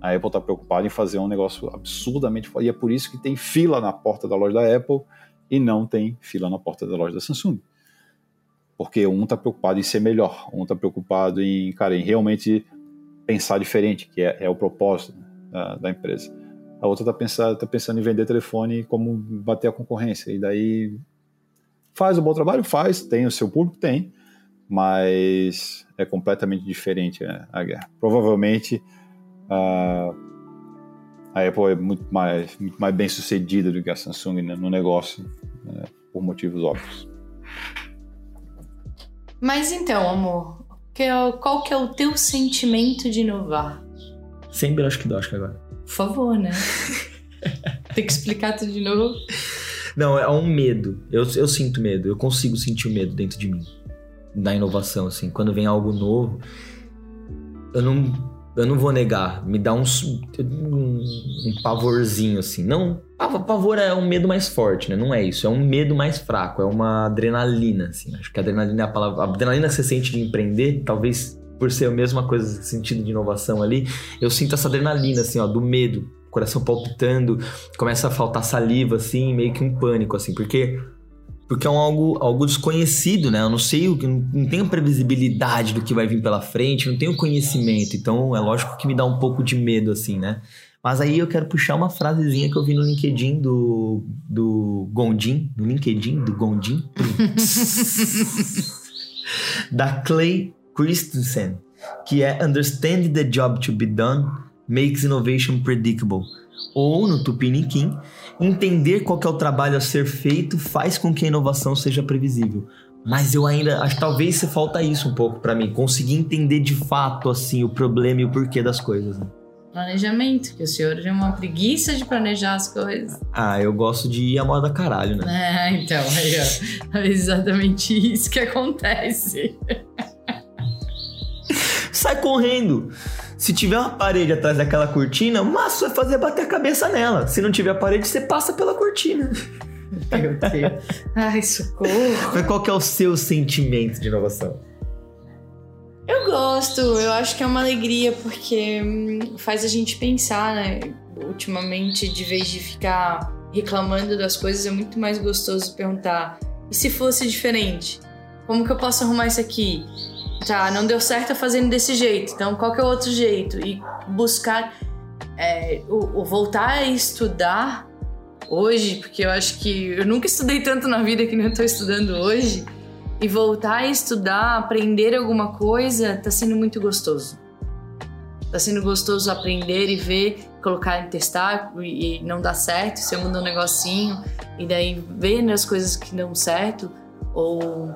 A Apple está preocupada em fazer um negócio absurdamente. E é por isso que tem fila na porta da loja da Apple e não tem fila na porta da loja da Samsung. Porque um está preocupado em ser melhor, um está preocupado em, cara, em realmente pensar diferente, que é, é o propósito da, da, empresa. A outra está pensando, tá pensando em vender telefone como bater a concorrência. E daí faz um bom trabalho, faz, tem o seu público, tem, mas é completamente diferente a guerra. Provavelmente a, a Apple é muito mais, muito mais bem sucedida do que a Samsung né, no negócio, né, por motivos óbvios. Mas então, amor, qual que é o teu sentimento de inovar? Sem acho que agora. Por favor, né? Tem que explicar tudo de novo. Não, é um medo. Eu, eu sinto medo. Eu consigo sentir o medo dentro de mim. Da inovação, assim. Quando vem algo novo, eu não eu não vou negar, me dá um, um, pavorzinho assim. Não, pavor é um medo mais forte, né? Não é isso, é um medo mais fraco, é uma adrenalina, assim. Acho que a adrenalina é a palavra. A adrenalina que você sente de empreender, talvez por ser a mesma coisa, sentido de inovação ali, eu sinto essa adrenalina, assim, ó, do medo, coração palpitando, começa a faltar saliva, assim, meio que um pânico, assim, porque porque é um algo, algo desconhecido, né? Eu não sei, não tenho previsibilidade do que vai vir pela frente, não tenho conhecimento, então é lógico que me dá um pouco de medo, assim, né? Mas aí eu quero puxar uma frasezinha que eu vi no LinkedIn do, do Gondim, no LinkedIn do Gondim, da Clay Christensen, que é Understanding the Job to be Done Makes Innovation Predictable. Ou, no Tupiniquim, entender qual é o trabalho a ser feito faz com que a inovação seja previsível. Mas eu ainda acho que talvez se falta isso um pouco para mim, conseguir entender de fato assim o problema e o porquê das coisas. Né? Planejamento, que o senhor tem uma preguiça de planejar as coisas. Ah, eu gosto de ir a moda caralho, né? É, então, aí, ó, é exatamente isso que acontece. Sai correndo. Se tiver uma parede atrás daquela cortina, o máximo é fazer bater a cabeça nela. Se não tiver parede, você passa pela cortina. Meu Deus. Ai, socorro. Mas qual que é o seu sentimento de inovação? Eu gosto, eu acho que é uma alegria porque hum, faz a gente pensar, né? Ultimamente, de vez de ficar reclamando das coisas, é muito mais gostoso perguntar: e se fosse diferente? Como que eu posso arrumar isso aqui? Tá, não deu certo fazendo desse jeito, então qual que é o outro jeito? E buscar é, o, o, voltar a estudar hoje, porque eu acho que eu nunca estudei tanto na vida que nem eu tô estudando hoje, e voltar a estudar, aprender alguma coisa, tá sendo muito gostoso. Tá sendo gostoso aprender e ver, colocar e testar e não dá certo, você muda um negocinho e daí ver as coisas que dão certo ou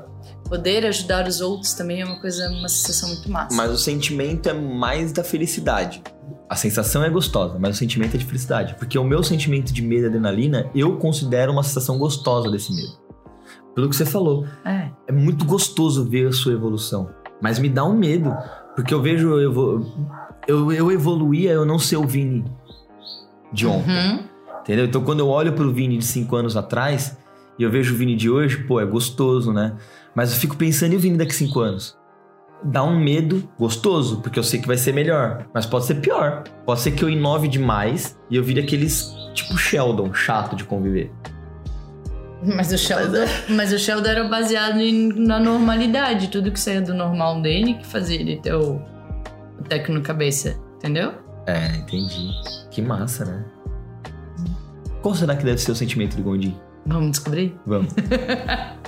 poder ajudar os outros também é uma coisa, uma sensação muito massa. Mas o sentimento é mais da felicidade. A sensação é gostosa, mas o sentimento é de felicidade. Porque o meu sentimento de medo e adrenalina, eu considero uma sensação gostosa desse medo. Pelo que você falou. É. É muito gostoso ver a sua evolução. Mas me dá um medo. Porque eu vejo. Eu, eu, eu evoluía, eu não ser o Vini de ontem. Uhum. Entendeu? Então quando eu olho pro Vini de 5 anos atrás e eu vejo o Vini de hoje, pô, é gostoso, né? Mas eu fico pensando e o Vini daqui 5 anos. Dá um medo gostoso, porque eu sei que vai ser melhor. Mas pode ser pior. Pode ser que eu inove demais e eu vire aqueles tipo Sheldon, chato de conviver. Mas o Sheldon, mas, o Sheldon era baseado em, na normalidade. Tudo que saía do normal dele que fazia ele ter o, o teco no cabeça. Entendeu? É, entendi. Que massa, né? Qual será que deve ser o sentimento de Gondim? Vamos descobrir? Vamos.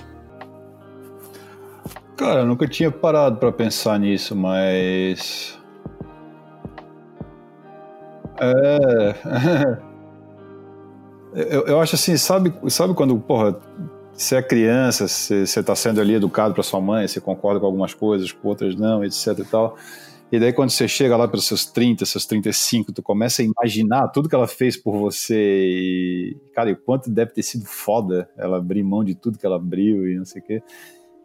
Cara, eu nunca tinha parado para pensar nisso, mas. É. eu, eu acho assim, sabe, sabe quando, porra, você é criança, você, você tá sendo ali educado para sua mãe, você concorda com algumas coisas, com outras não, etc e tal. E daí quando você chega lá pelos seus 30, seus 35, tu começa a imaginar tudo que ela fez por você e, cara, o quanto deve ter sido foda ela abrir mão de tudo que ela abriu e não sei o quê.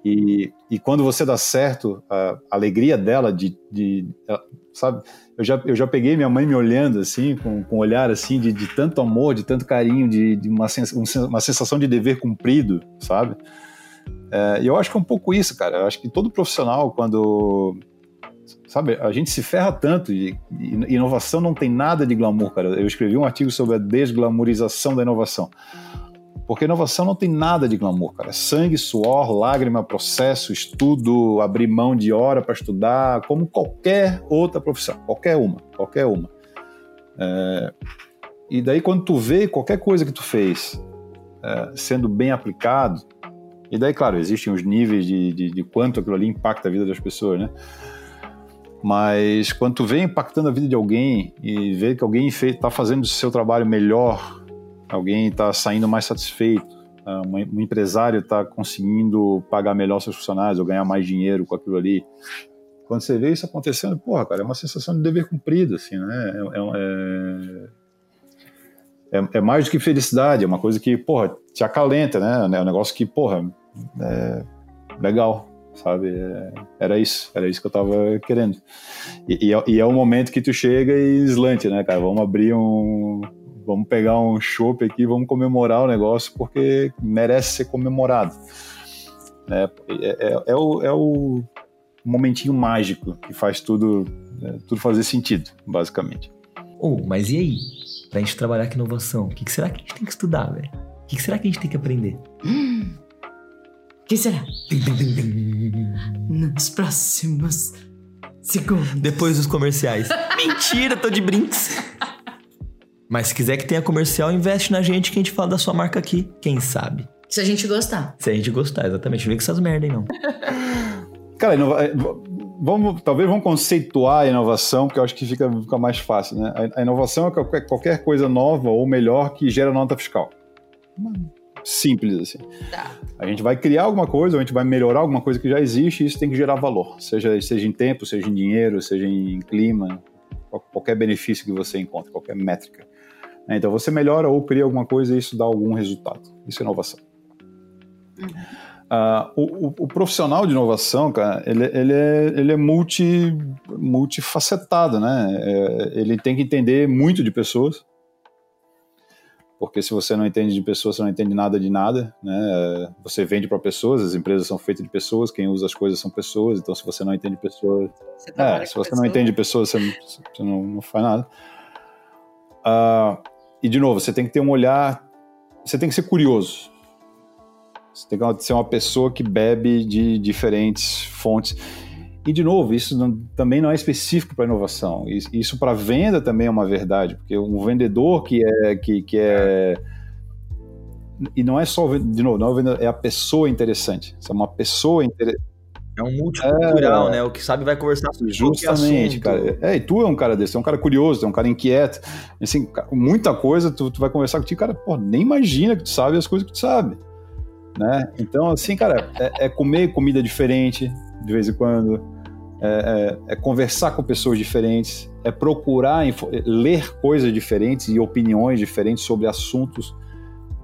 E, e quando você dá certo, a alegria dela de, de sabe, eu já, eu já peguei minha mãe me olhando assim, com, com um olhar assim de, de tanto amor, de tanto carinho, de, de uma, sens uma sensação de dever cumprido, sabe? É, e eu acho que é um pouco isso, cara. Eu acho que todo profissional, quando. Sabe, a gente se ferra tanto e inovação não tem nada de glamour, cara. Eu escrevi um artigo sobre a desglamorização da inovação. Porque inovação não tem nada de glamour, cara. Sangue, suor, lágrima, processo, estudo, abrir mão de hora para estudar, como qualquer outra profissão, qualquer uma, qualquer uma. É... E daí quando tu vê qualquer coisa que tu fez é, sendo bem aplicado, e daí, claro, existem os níveis de, de, de, quanto aquilo ali impacta a vida das pessoas, né? Mas quando tu vê impactando a vida de alguém e vê que alguém está fazendo o seu trabalho melhor, alguém está saindo mais satisfeito, ah, um empresário está conseguindo pagar melhor seus funcionários ou ganhar mais dinheiro com aquilo ali. Quando você vê isso acontecendo, porra, cara, é uma sensação de dever cumprido, assim, né? É, é, é, é mais do que felicidade, é uma coisa que, porra, te acalenta, né? É um negócio que, porra, é, legal, sabe? É, era isso, era isso que eu tava querendo. E, e, é, e, é, o momento que tu chega e eslante, né, cara? Vamos abrir um. Vamos pegar um chopp aqui, vamos comemorar o negócio, porque merece ser comemorado. Né? É, é, é o, é o momentinho mágico que faz tudo, né, tudo fazer sentido, basicamente. Oh, mas e aí? Pra gente trabalhar com inovação, o que, que será que a gente tem que estudar, velho? O que, que será que a gente tem que aprender? Hum. Quem será? Nos próximos segundos. Depois dos comerciais. Mentira, tô de brinks. Mas se quiser que tenha comercial, investe na gente que a gente fala da sua marca aqui. Quem sabe? Se a gente gostar. Se a gente gostar, exatamente. Não vem com essas merda aí, não. Cara, inova... É, vamos, talvez vamos conceituar a inovação, porque eu acho que fica, fica mais fácil, né? A, inovação é qualquer, qualquer coisa nova ou melhor que gera nota fiscal. Simples assim. Tá. A gente vai criar alguma coisa, ou a gente vai melhorar alguma coisa que já existe, e isso tem que gerar valor, seja, seja em tempo, seja em dinheiro, seja em clima, qualquer benefício que você encontre, qualquer métrica. Né, então você melhora ou cria alguma coisa e isso dá algum resultado. Isso é inovação. Uhum. Uh, o, o, o, profissional de inovação, cara, ele, ele é, ele é multi, multifacetado, né? É, ele tem que entender muito de pessoas, porque se você não entende de pessoas, você não entende nada de nada, né? Você vende para pessoas, as empresas são feitas de pessoas, quem usa as coisas são pessoas, então se você não entende pessoas, você é, se você pessoa. não entende pessoas, você, você não, não, faz nada. Uh, e de novo, você tem que ter um olhar, você tem que ser curioso. Você tem que ser uma pessoa que bebe de diferentes fontes. E, de novo, isso não, também não é específico para inovação. Isso, para venda também é uma verdade, porque um vendedor que é. Que, que é e não é só, de novo, não é, é a pessoa interessante. é uma pessoa interessante. É um multicultural, é, né? O que sabe vai conversar sobre Justamente, cara. É, e tu é um cara desse, é um cara curioso, é um cara inquieto. Assim, muita coisa, tu, tu vai conversar contigo, cara, pô, nem imagina que tu sabe as coisas que tu sabe. Né? Então, assim, cara, é, é comer comida diferente, de vez em quando, é, é, é conversar com pessoas diferentes, é procurar ler coisas diferentes e opiniões diferentes sobre assuntos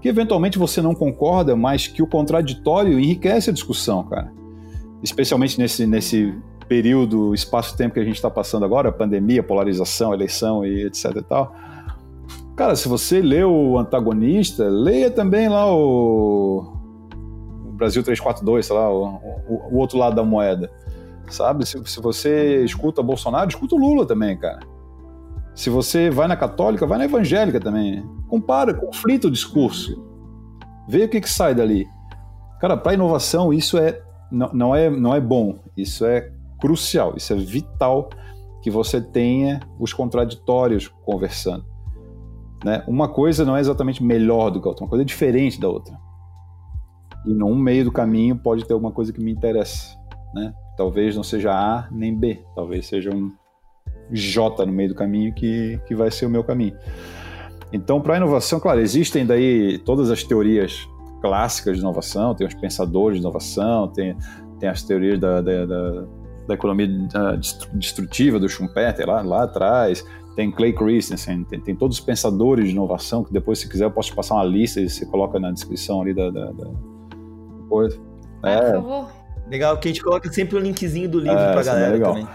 que eventualmente você não concorda, mas que o contraditório enriquece a discussão, cara. Especialmente nesse, nesse período, espaço-tempo que a gente está passando agora, pandemia, polarização, eleição e etc e tal. Cara, se você lê o antagonista, leia também lá o Brasil 342, sei lá, o, o, o outro lado da moeda. Sabe? Se, se você escuta Bolsonaro, escuta o Lula também, cara. Se você vai na católica, vai na evangélica também. Compara, conflita o discurso. Vê o que, que sai dali. Cara, para inovação, isso é não, não, é não é bom. Isso é crucial. Isso é vital que você tenha os contraditórios conversando. Né? Uma coisa não é exatamente melhor do que a outra, uma coisa é diferente da outra. E no meio do caminho pode ter alguma coisa que me interessa, né? Talvez não seja A nem B, talvez seja um J no meio do caminho que, que vai ser o meu caminho. Então, para a inovação, claro, existem daí todas as teorias clássicas de inovação, tem os pensadores de inovação, tem, tem as teorias da, da, da, da economia destrutiva do Schumpeter lá, lá atrás, tem Clay Christensen, tem, tem, todos os pensadores de inovação, que depois, se quiser, eu posso te passar uma lista e você coloca na descrição ali da, da, da coisa. É, por favor. Legal, que a gente coloca sempre o um linkzinho do livro é, pra galera é legal. também.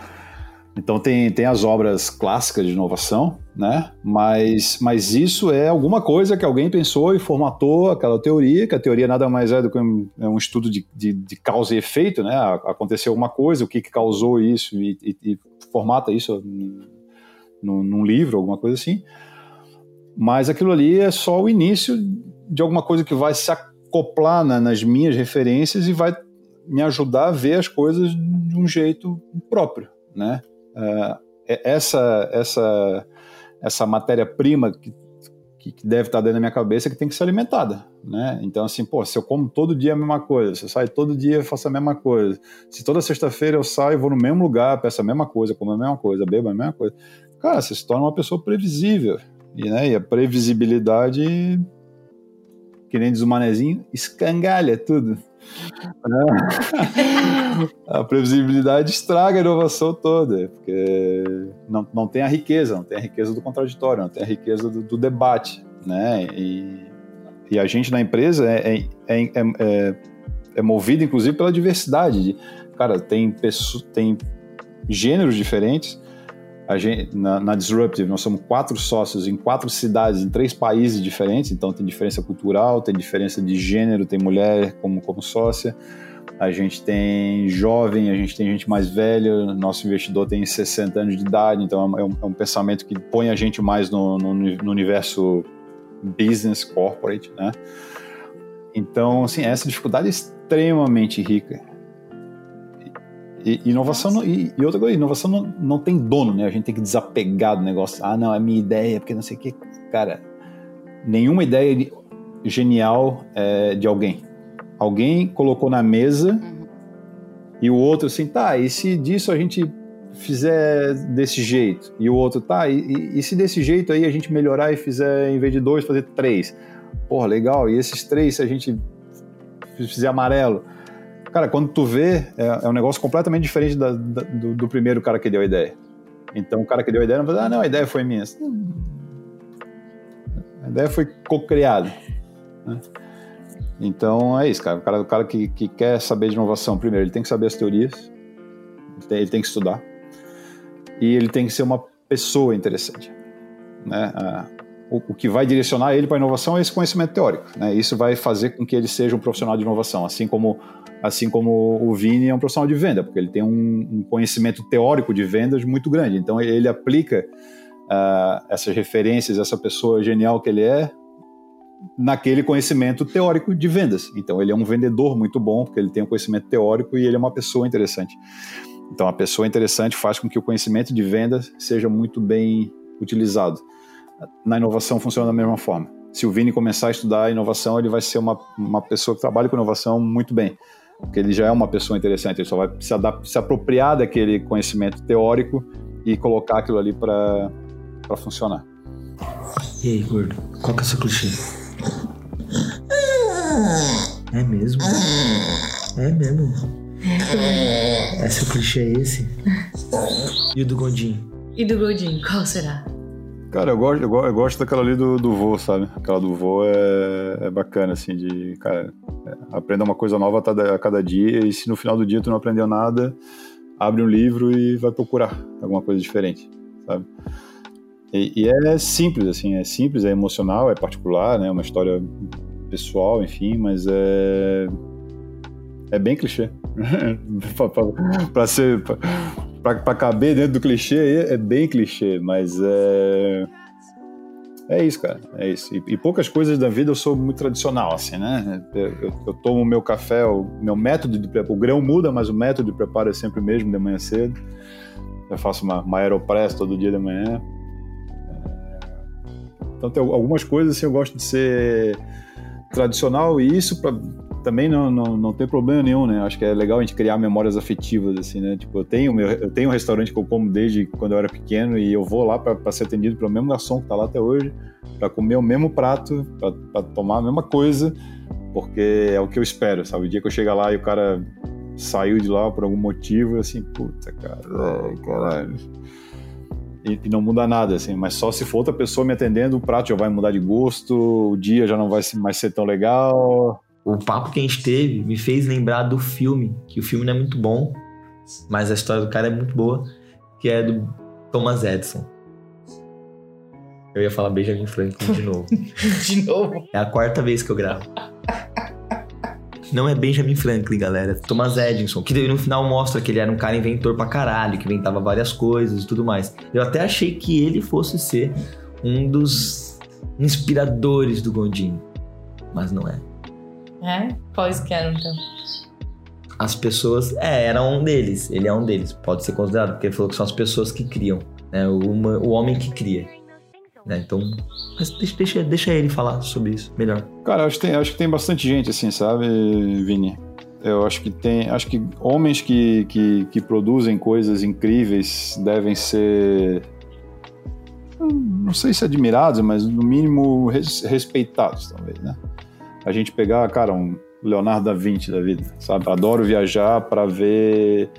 Então tem, tem as obras clássicas de inovação, né? Mas, mas isso é alguma coisa que alguém pensou e formatou aquela teoria, que a teoria nada mais é do que um, é um estudo de, de, de, causa e efeito, né? Aconteceu alguma coisa, o que, que causou isso e, e, e formata isso num, num livro, alguma coisa assim. Mas aquilo ali é só o início de alguma coisa que vai se acoplar na, nas minhas referências e vai me ajudar a ver as coisas de um jeito próprio, né? Uh, essa essa essa matéria-prima que, que deve estar dentro da minha cabeça que tem que ser alimentada, né? Então assim, pô, se eu como todo dia a mesma coisa, se eu saio todo dia eu faço a mesma coisa, se toda sexta-feira eu saio vou no mesmo lugar, peço a mesma coisa, como a mesma coisa, bebo a mesma coisa, cara, você se torna uma pessoa previsível, e, né, e a previsibilidade que nem diz o manezinho, escangalha tudo. a previsibilidade estraga a inovação toda, porque não, não tem a riqueza, não tem a riqueza do contraditório, não tem a riqueza do, do debate, né? E, e, a gente na empresa é, é, é, é, é movido, inclusive, pela diversidade. De, cara, tem, pessoas, tem gêneros diferentes, Gente, na, na, Disruptive, nós somos quatro sócios em quatro cidades, em três países diferentes, então tem diferença cultural, tem diferença de gênero, tem mulher como, como sócia, a gente tem jovem, a gente tem gente mais velha, nosso investidor tem 60 anos de idade, então é um, é um pensamento que põe a gente mais no, no, no universo business, corporate, né? Então, assim, essa dificuldade é extremamente rica e, inovação não, e, e, outra coisa, inovação não, não tem dono, né? A gente tem que desapegar do negócio. Ah, não, é minha ideia, porque não sei o que. Cara, nenhuma ideia genial é de alguém. Alguém colocou na mesa uhum. e o outro assim, tá, e se disso a gente fizer desse jeito? E o outro, tá, e, e, se desse jeito aí a gente melhorar e fizer, em vez de dois, fazer três? Porra, legal. E esses três, se a gente fizer amarelo? Cara, quando tu vê, é, é um negócio completamente diferente da, da, do, do, primeiro cara que deu a ideia. Então, o cara que deu a ideia não fala, ah, não, a ideia foi minha. A ideia foi co-criada. Né? Então, é isso, cara. O cara, o cara que, que, quer saber de inovação, primeiro, ele tem que saber as teorias, ele tem, ele tem que estudar, e ele tem que ser uma pessoa interessante. Né? Ah, o, que vai direcionar ele para a inovação é esse conhecimento teórico. Né? Isso vai fazer com que ele seja um profissional de inovação, assim como assim como o Vini é um profissional de venda, porque ele tem um, um conhecimento teórico de vendas muito grande. Então ele aplica uh, essas referências, essa pessoa genial que ele é, naquele conhecimento teórico de vendas. Então ele é um vendedor muito bom, porque ele tem um conhecimento teórico e ele é uma pessoa interessante. Então a pessoa interessante faz com que o conhecimento de vendas seja muito bem utilizado. Na inovação funciona da mesma forma. Se o Vini começar a estudar inovação, ele vai ser uma, uma pessoa que trabalha com inovação muito bem porque ele já é uma pessoa interessante, ele só vai se, adaptar, se apropriar daquele conhecimento teórico e colocar aquilo ali para funcionar. E aí, gordo, qual que é o seu clichê? É mesmo? É mesmo? É seu clichê é esse? E o do Gondim? E do Gondim, qual será? Cara, eu gosto, eu gosto, eu gosto daquela ali do, do voo, sabe? Aquela do voo é, é bacana, assim, de, cara, é, aprenda uma coisa nova a cada dia e se no final do dia tu não aprendeu nada, abre um livro e vai procurar alguma coisa diferente, sabe? E, e é simples, assim, é simples, é emocional, é particular, né? É uma história pessoal, enfim, mas é é bem clichê. para ser para caber dentro do clichê é bem clichê, mas é é isso, cara, é isso. E, e, poucas coisas da vida eu sou muito tradicional, assim, né? Eu, eu, eu tomo o meu café, o meu método de preparo, o grão muda, mas o método de preparo é sempre o mesmo de manhã cedo. Eu faço uma, uma aeropress todo dia de manhã. É... Então tem algumas coisas assim eu gosto de ser tradicional e isso para também não, não, não tem problema nenhum, né? Acho que é legal a gente criar memórias afetivas, assim, né? Tipo, eu tenho, meu, eu tenho um restaurante que eu como desde quando eu era pequeno e eu vou lá para ser atendido pelo mesmo garçom que tá lá até hoje, para comer o mesmo prato, para tomar a mesma coisa, porque é o que eu espero, sabe? O dia que eu chegar lá e o cara saiu de lá por algum motivo, assim, puta, cara, ai, caralho. E, e, não muda nada, assim, mas só se for outra pessoa me atendendo, o prato já vai mudar de gosto, o dia já não vai mais ser tão legal o papo que a gente teve me fez lembrar do filme, que o filme não é muito bom, mas a história do cara é muito boa, que é do Thomas Edison. Eu ia falar Benjamin Franklin de novo. De novo. É a quarta vez que eu gravo. Não é Benjamin Franklin, galera. É Thomas Edison, que no final mostra que ele era um cara inventor pra caralho, que inventava várias coisas e tudo mais. Eu até achei que ele fosse ser um dos inspiradores do Gondim, mas não é. É? Quais que eram, então? As pessoas. É, era um deles. Ele é um deles. Pode ser considerado, porque ele falou que são as pessoas que criam. Né? O, uma- o homem que cria. Né? Então. Mas deixa, deixa, deixa ele falar sobre isso melhor. Cara, acho que, tem, acho que tem bastante gente assim, sabe, Vini? Eu acho que tem. Acho que homens que, que, que produzem coisas incríveis devem ser. Não sei se admirados, mas no mínimo res- respeitados, talvez, né? A gente pegar, cara, um Leonardo da Vinci da vida, sabe? Adoro viajar para ver.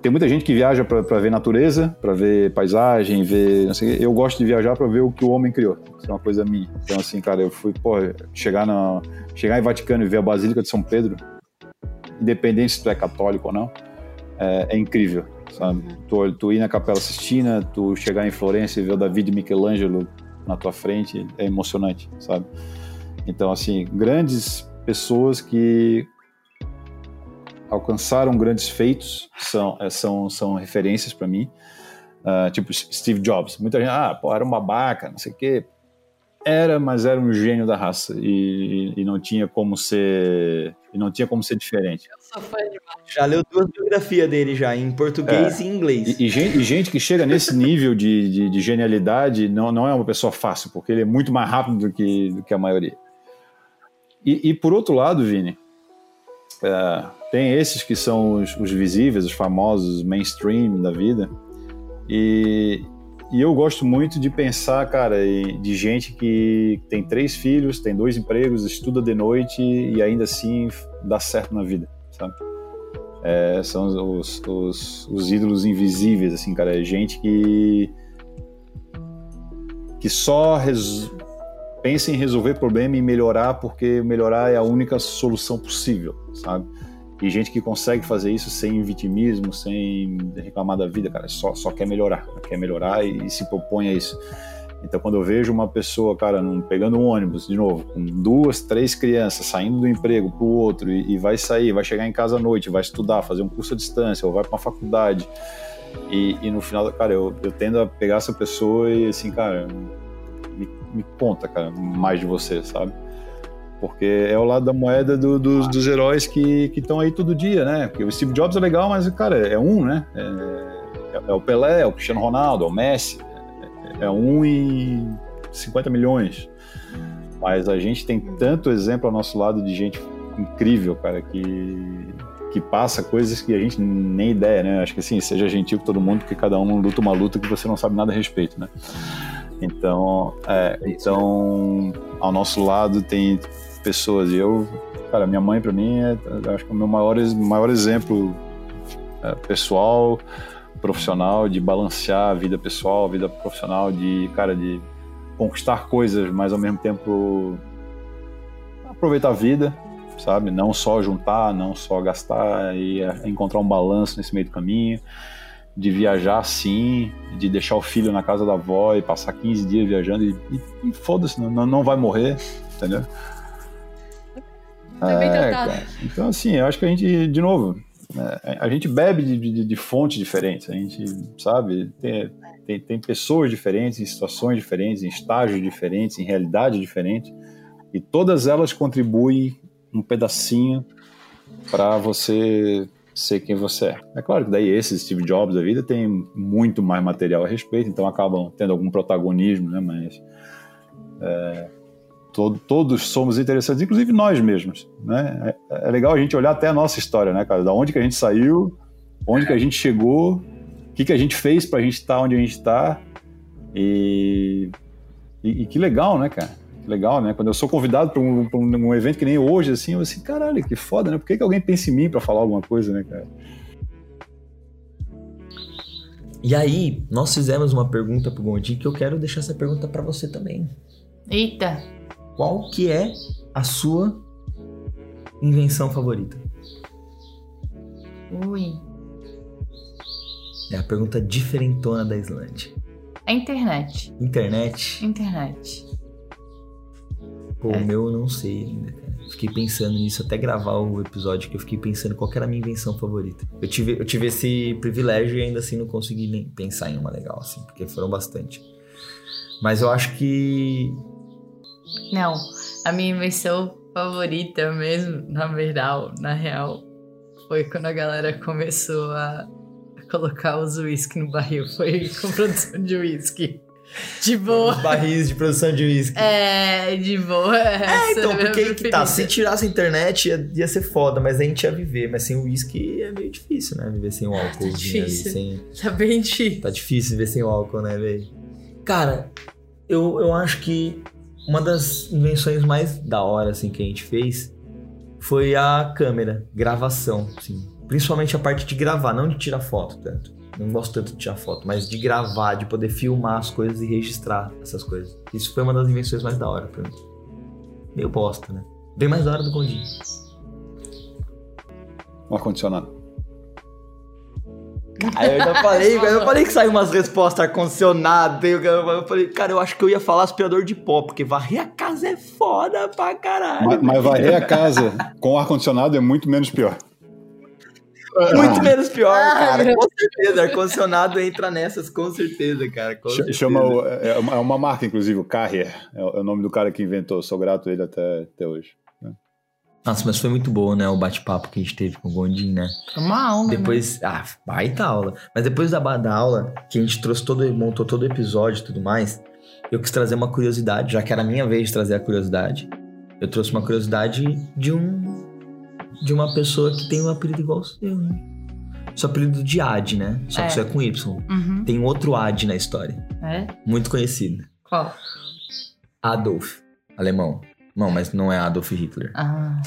Tem- muita gente que viaja para ver natureza, para ver paisagem, ver. Quê. eu gosto de viajar para ver o que o homem criou. Isso é uma coisa minha. Então, assim, cara, eu fui, pô, chegar, na, chegar em Vaticano e ver a Basílica de São Pedro, independente se tu é católico ou não, é, é incrível, sabe? Tu, tu ir na Capela Sistina, tu chegar em Florença e ver o David Michelangelo na tua frente, é emocionante, sabe? Então, assim, grandes pessoas que alcançaram grandes feitos são, é, são, são referências para mim. Ah, tipo Steve Jobs. Muita gente, ah, pô, era um babaca, não sei o quê. Era, mas era um gênio da raça e, e- e não tinha como ser e não tinha como ser diferente. Sou fã demais. Já leu duas biografias dele já, em português e em inglês. E, e gente, e gente que chega nesse nível de, de, de genialidade não, não é uma pessoa fácil, porque ele é muito mais rápido do que, do que a maioria. E, e por outro lado, Vini, é, tem esses que são os, os visíveis, os famosos, os mainstream da vida. E, e eu gosto muito de pensar, cara, de gente que tem três filhos, tem dois empregos, estuda de noite e ainda assim dá certo na vida, sabe? É, são os, os, os ídolos invisíveis, assim, cara. É gente que. que só res- pensa em resolver problema e melhorar, porque melhorar é a única solução possível, sabe? E gente que consegue fazer isso sem vitimismo, sem reclamar da vida, cara, só, só quer melhorar, quer melhorar e, e se propõe a isso. Então, quando eu vejo uma pessoa, cara, num- pegando um ônibus, de novo, com duas, três crianças, saindo do emprego pro outro e, e vai sair, vai chegar em casa à noite, vai estudar, fazer um curso à distância, ou vai para uma faculdade, e, e no final, cara, eu, eu tendo a pegar essa pessoa e assim, cara, me, conta, cara, mais de você, sabe? Porque é o lado da moeda do- dos, dos heróis que estão aí todo dia, né? Porque o Steve Jobs é legal, mas, cara, é um, né? É, é- é o Pelé, é o Cristiano Ronaldo, é o Messi, é, é um em 50 milhões. Mas a gente tem tanto exemplo ao nosso lado de gente incrível, cara, que, que passa coisas que a gente nem ideia, né? Acho que assim, seja gentil com todo mundo, porque cada um luta uma luta que você não sabe nada a respeito, né? Então, é, então ao nosso lado tem pessoas e eu, cara, minha mãe para mim é, acho que é o meu maior, maior exemplo é, pessoal, profissional, de balancear a vida pessoal, a vida profissional, de, cara, de conquistar coisas, mas ao mesmo tempo aproveitar a vida, sabe? Não só juntar, não só gastar e é, encontrar um balanço nesse meio do caminho, de viajar sim, de deixar o filho na casa da avó e passar 15 dias viajando e, e- e foda-se, não, não vai morrer, entendeu? É. Então, assim, eu acho que a gente, de novo, é, a gente bebe de, de, de fontes diferentes, a gente, sabe, tem, tem, tem pessoas diferentes, em situações diferentes, em estágios diferentes, em realidades diferentes, e todas elas contribuem um pedacinho para você ser quem você é. É claro que daí esses Steve Jobs da vida tem muito mais material a respeito, então acabam tendo algum protagonismo, né? Mas é, todo- todos somos interessantes, inclusive nós mesmos, né? É, é legal a gente olhar até a nossa história, né, cara? Da onde que a gente saiu, onde que a gente chegou, o que que a gente fez para a gente estar onde a gente está e, e, e que legal, né, cara? Legal, né? Quando eu sou convidado para um, pra um, um evento que nem hoje, assim, eu assim, caralho, que foda, né? Por que, que alguém pensa em mim para falar alguma coisa, né, cara? E aí, nós fizemos uma pergunta pro Gondim que eu quero deixar essa pergunta pra você também. Eita. Qual que é a sua invenção favorita? Ui. É a pergunta diferentona da Islândia. A internet. Internet? Internet. Pô, É. o meu eu não sei ainda, cara. Fiquei pensando nisso até gravar o episódio, que eu fiquei pensando qual era a minha invenção favorita. Eu tive, eu tive esse privilégio e ainda assim não consegui nem pensar em uma legal, assim, porque foram bastante. Mas eu acho que. Não, a minha invenção favorita mesmo, na verdade, na real, foi quando a galera começou a colocar os uísque no barril. Foi com produção de uísque. De boa. Os barris de produção de uísque. É, de boa. É, então, porque aí que tá, se tirasse a internet ia, ia ser foda, mas a gente ia viver. Mas sem o uísque é meio difícil, né? Viver sem o álcool. ali, difícil. sem... Tá bem difícil. Tá difícil viver sem o álcool, né, velho? Cara, eu, eu acho que uma das invenções mais da hora, assim, que a gente fez foi a câmera, gravação, assim. Principalmente a parte de gravar, não de tirar foto tanto. Não gosto tanto de tirar foto, mas de gravar, de poder filmar as coisas e registrar essas coisas. Isso foi uma das invenções mais da hora pra mim. Meio bosta, né? Bem mais da hora do Gondim. Um ar-condicionado. Aí eu já falei, eu falei que saiu umas respostas ar-condicionado. Eu, eu falei, cara, eu acho que eu ia falar aspirador de pó, porque varrer a casa é foda pra caralho. Mas, mas varrer a casa com ar-condicionado é muito menos pior. Muito menos pior, cara. Com certeza. Ar-condicionado entra nessas, com certeza, cara. Com certeza. Chama o- é uma é uma marca, inclusive, o Carrier. É o é o nome do cara que inventou. Sou grato a ele até, até hoje. Nossa, mas foi muito bom, né? O bate-papo que a gente teve com o Gondim, né? Foi uma aula, né? Depois, ah, baita aula. Mas depois da, da aula, que a gente trouxe todo, montou todo o episódio e tudo mais, eu quis trazer uma curiosidade, já que era a minha vez de trazer a curiosidade. Eu trouxe uma curiosidade de um. De uma pessoa que tem um apelido igual ao seu, né? Seu apelido de Ad, né? Só que É. isso é com Y. Uhum. Tem outro Ad na história. É? Muito conhecido. Qual? Adolf. Alemão. Não, mas não é Adolf Hitler. Ah,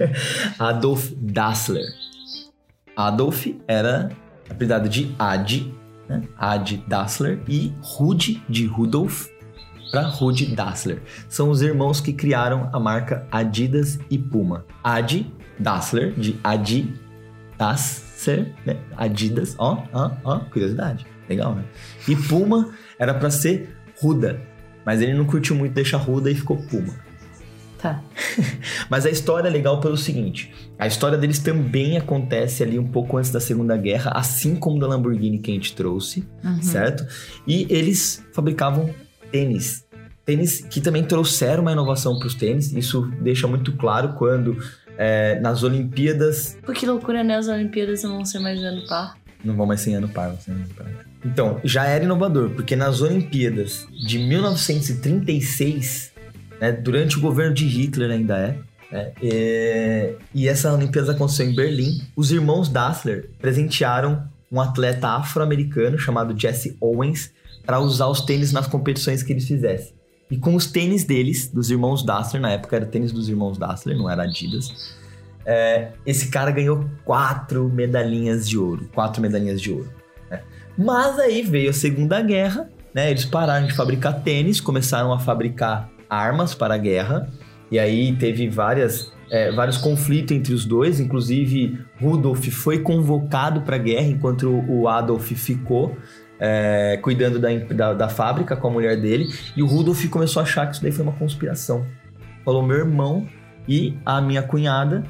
Adolf Dassler. Adolf era apelidado de Ad, né? Ad Dassler, e Rud de Rudolf para Rud Dassler. São os irmãos que criaram a marca Adidas e Puma. Ad Dassler, de Adi Dassler, né? Adidas, ó, ó, ó, curiosidade. Legal, né? E Puma era para ser Ruda, mas ele não curtiu muito deixar Ruda e ficou Puma. tá. Mas a história é legal pelo seguinte: a história deles também acontece ali um pouco antes da Segunda Guerra, assim como da Lamborghini que a gente trouxe, Uhum. certo? E eles fabricavam tênis. Tênis que também trouxeram uma inovação para os tênis. Isso deixa muito claro quando é, nas Olimpíadas. Pô, que loucura, né? As Olimpíadas não vão ser mais ano par. Não vão mais 100 anos par, vão ser anos par. Então, já era inovador, porque nas Olimpíadas de 1936, né, durante o governo de Hitler ainda é, né, é, e essa Olimpíada aconteceu em Berlim, os irmãos Dassler presentearam um atleta afro-americano chamado Jesse Owens para usar os tênis nas competições que eles fizessem. E com os tênis deles, dos irmãos Dassler, na época era tênis dos irmãos Dassler, não era Adidas, é, esse cara ganhou quatro medalhinhas de ouro. Quatro medalhinhas de ouro. né? Mas aí veio a Segunda Guerra, né? Eles pararam de fabricar tênis, começaram a fabricar armas para a guerra. E aí teve várias, é, vários conflitos entre os dois. Inclusive, Rudolf foi convocado para a guerra, enquanto o Adolf ficou é, cuidando da, da, da fábrica com a mulher dele. E o Rudolf começou a achar que isso daí foi uma conspiração. Falou: meu irmão e a minha cunhada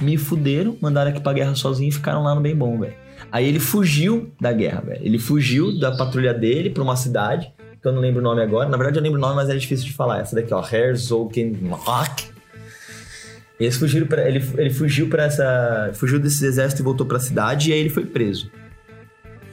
me fuderam, mandaram aqui pra guerra sozinho e ficaram lá no bem bom, velho. Aí ele fugiu da guerra, velho. Ele fugiu da patrulha dele pra uma cidade, que eu não lembro o nome agora. Na verdade eu lembro o nome, mas era difícil de falar. Essa daqui, ó, Herzogenmark. Eles fugiram pra, ele, ele fugiu para essa, fugiu desse exército e voltou pra cidade e aí ele foi preso.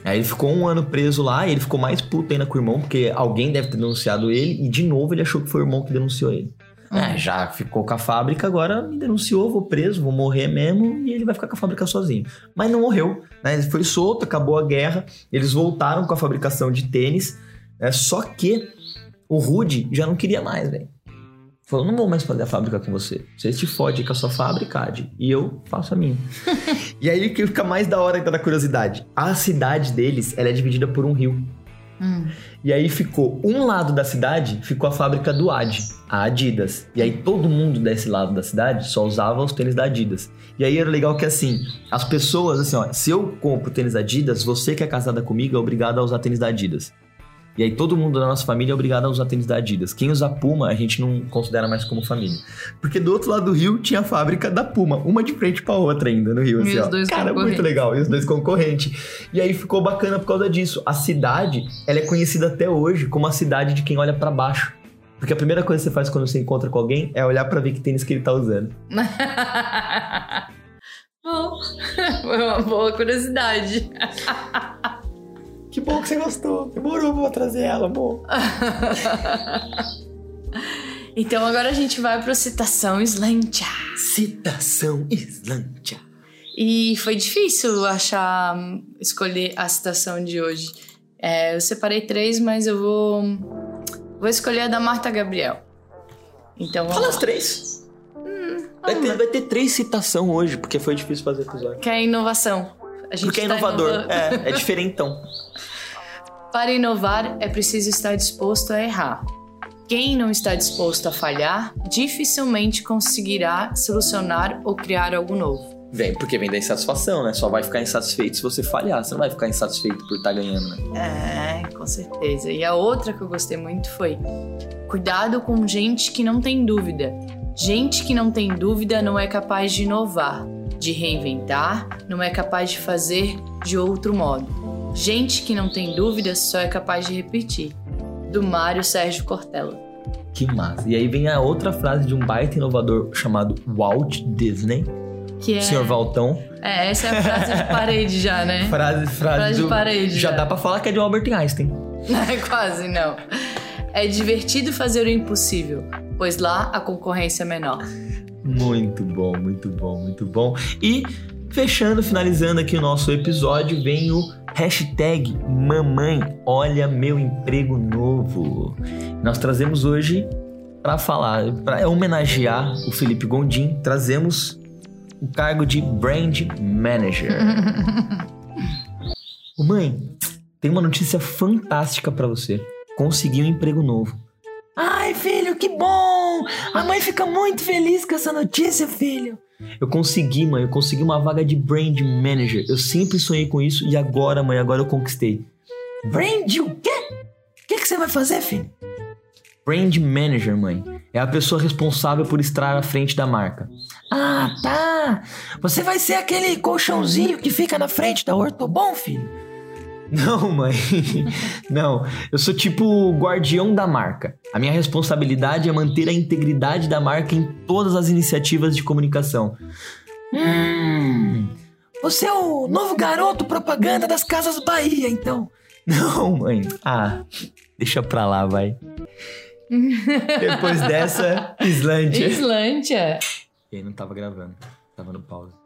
Aí ele ficou um ano preso lá e ele ficou mais puto ainda com o irmão, porque alguém deve ter denunciado ele e de novo ele achou que foi o irmão que denunciou ele. É, já ficou com a fábrica, agora me denunciou, vou preso, vou morrer mesmo e ele vai ficar com a fábrica sozinho. Mas não morreu, né? Ele foi solto, acabou a guerra, eles voltaram com a fabricação de tênis, né? Só que o Rude já não queria mais, velho. Falou, não vou mais fazer a fábrica com você. Você se fode com a sua fábrica, Ad, e eu faço a minha. e aí que fica mais da hora da curiosidade. A cidade deles, ela é dividida por um rio. Hum. E aí ficou um lado da cidade, ficou a fábrica do Ad, a Adidas. E aí todo mundo desse lado da cidade só usava os tênis da Adidas. E aí era legal que assim, as pessoas, assim, ó, se eu compro tênis Adidas, você que é casada comigo é obrigado a usar tênis da Adidas. E aí todo mundo da nossa família é obrigado a usar tênis da Adidas. Quem usa Puma, a gente não considera mais como família. Porque do outro lado do rio tinha a fábrica da Puma, uma de frente pra outra ainda no rio. E Assim, os ó. dois Cara, muito legal. E os dois concorrentes. E aí ficou bacana por causa disso. A cidade, ela é conhecida até hoje como a cidade de quem olha pra baixo. Porque a primeira coisa que você faz quando você encontra com alguém é olhar pra ver que tênis que ele tá usando. Bom, foi uma boa curiosidade. Que bom que você gostou. Demorou pra trazer ela, bom. Então agora a gente vai para citação Slantia. Citação Islândia. E foi difícil achar, escolher a citação de hoje. É, eu separei três, mas eu vou, vou escolher a da Marta Gabriel. Então vamos Fala lá. as três. vai, ter, vai ter três citação hoje, porque foi difícil fazer episódio. Que é inovação. A gente Porque é tá inovador. É, é diferentão. Para inovar, é preciso estar disposto a errar. Quem não está disposto a falhar, dificilmente conseguirá solucionar ou criar algo novo. Vem, porque vem da insatisfação, né? Só vai ficar insatisfeito se você falhar. Você não vai ficar insatisfeito por estar ganhando, né? É, com certeza. E a outra que eu gostei muito foi: cuidado com gente que não tem dúvida. Gente que não tem dúvida não é capaz de inovar, de reinventar, não é capaz de fazer de outro modo. Gente que não tem dúvida só é capaz de repetir. Do Mário Sérgio Cortella. Que massa. E aí vem a outra frase de um baita inovador chamado Walt Disney. Que é, Senhor Valtão. é, essa é a frase de parede já, né? Frase, frase, Frase de do... parede, Já já. dá pra falar que é de Albert Einstein. Quase não. É divertido fazer o impossível, pois lá a concorrência é menor. Muito bom, muito bom, muito bom. E fechando, finalizando aqui o nosso episódio, vem o hashtag Mamãe Olha Meu Emprego Novo. Nós trazemos hoje para falar, para homenagear o Felipe Gondim, trazemos o cargo de Brand Manager. Mãe, tem uma notícia fantástica para você. Consegui um emprego novo. Ai, filho, que bom! A mãe fica muito feliz com essa notícia, filho. Eu consegui, mãe, eu consegui uma vaga de brand manager. Eu sempre sonhei com isso e agora, mãe, agora eu conquistei. Brand o quê? O que, que você vai fazer, filho? Brand manager, mãe. É a pessoa responsável por estar à frente da marca. Ah, tá. Você vai ser aquele colchãozinho que fica na frente da Ortobon, filho? Não, mãe. Não. Eu sou tipo o guardião da marca. A minha responsabilidade é manter a integridade da marca em todas as iniciativas de comunicação. Hum. Você é o novo garoto propaganda das Casas Bahia, então. Não, mãe. Ah, deixa pra lá, vai. Depois dessa, Islândia. Islândia. E aí não tava gravando. Tava no pause.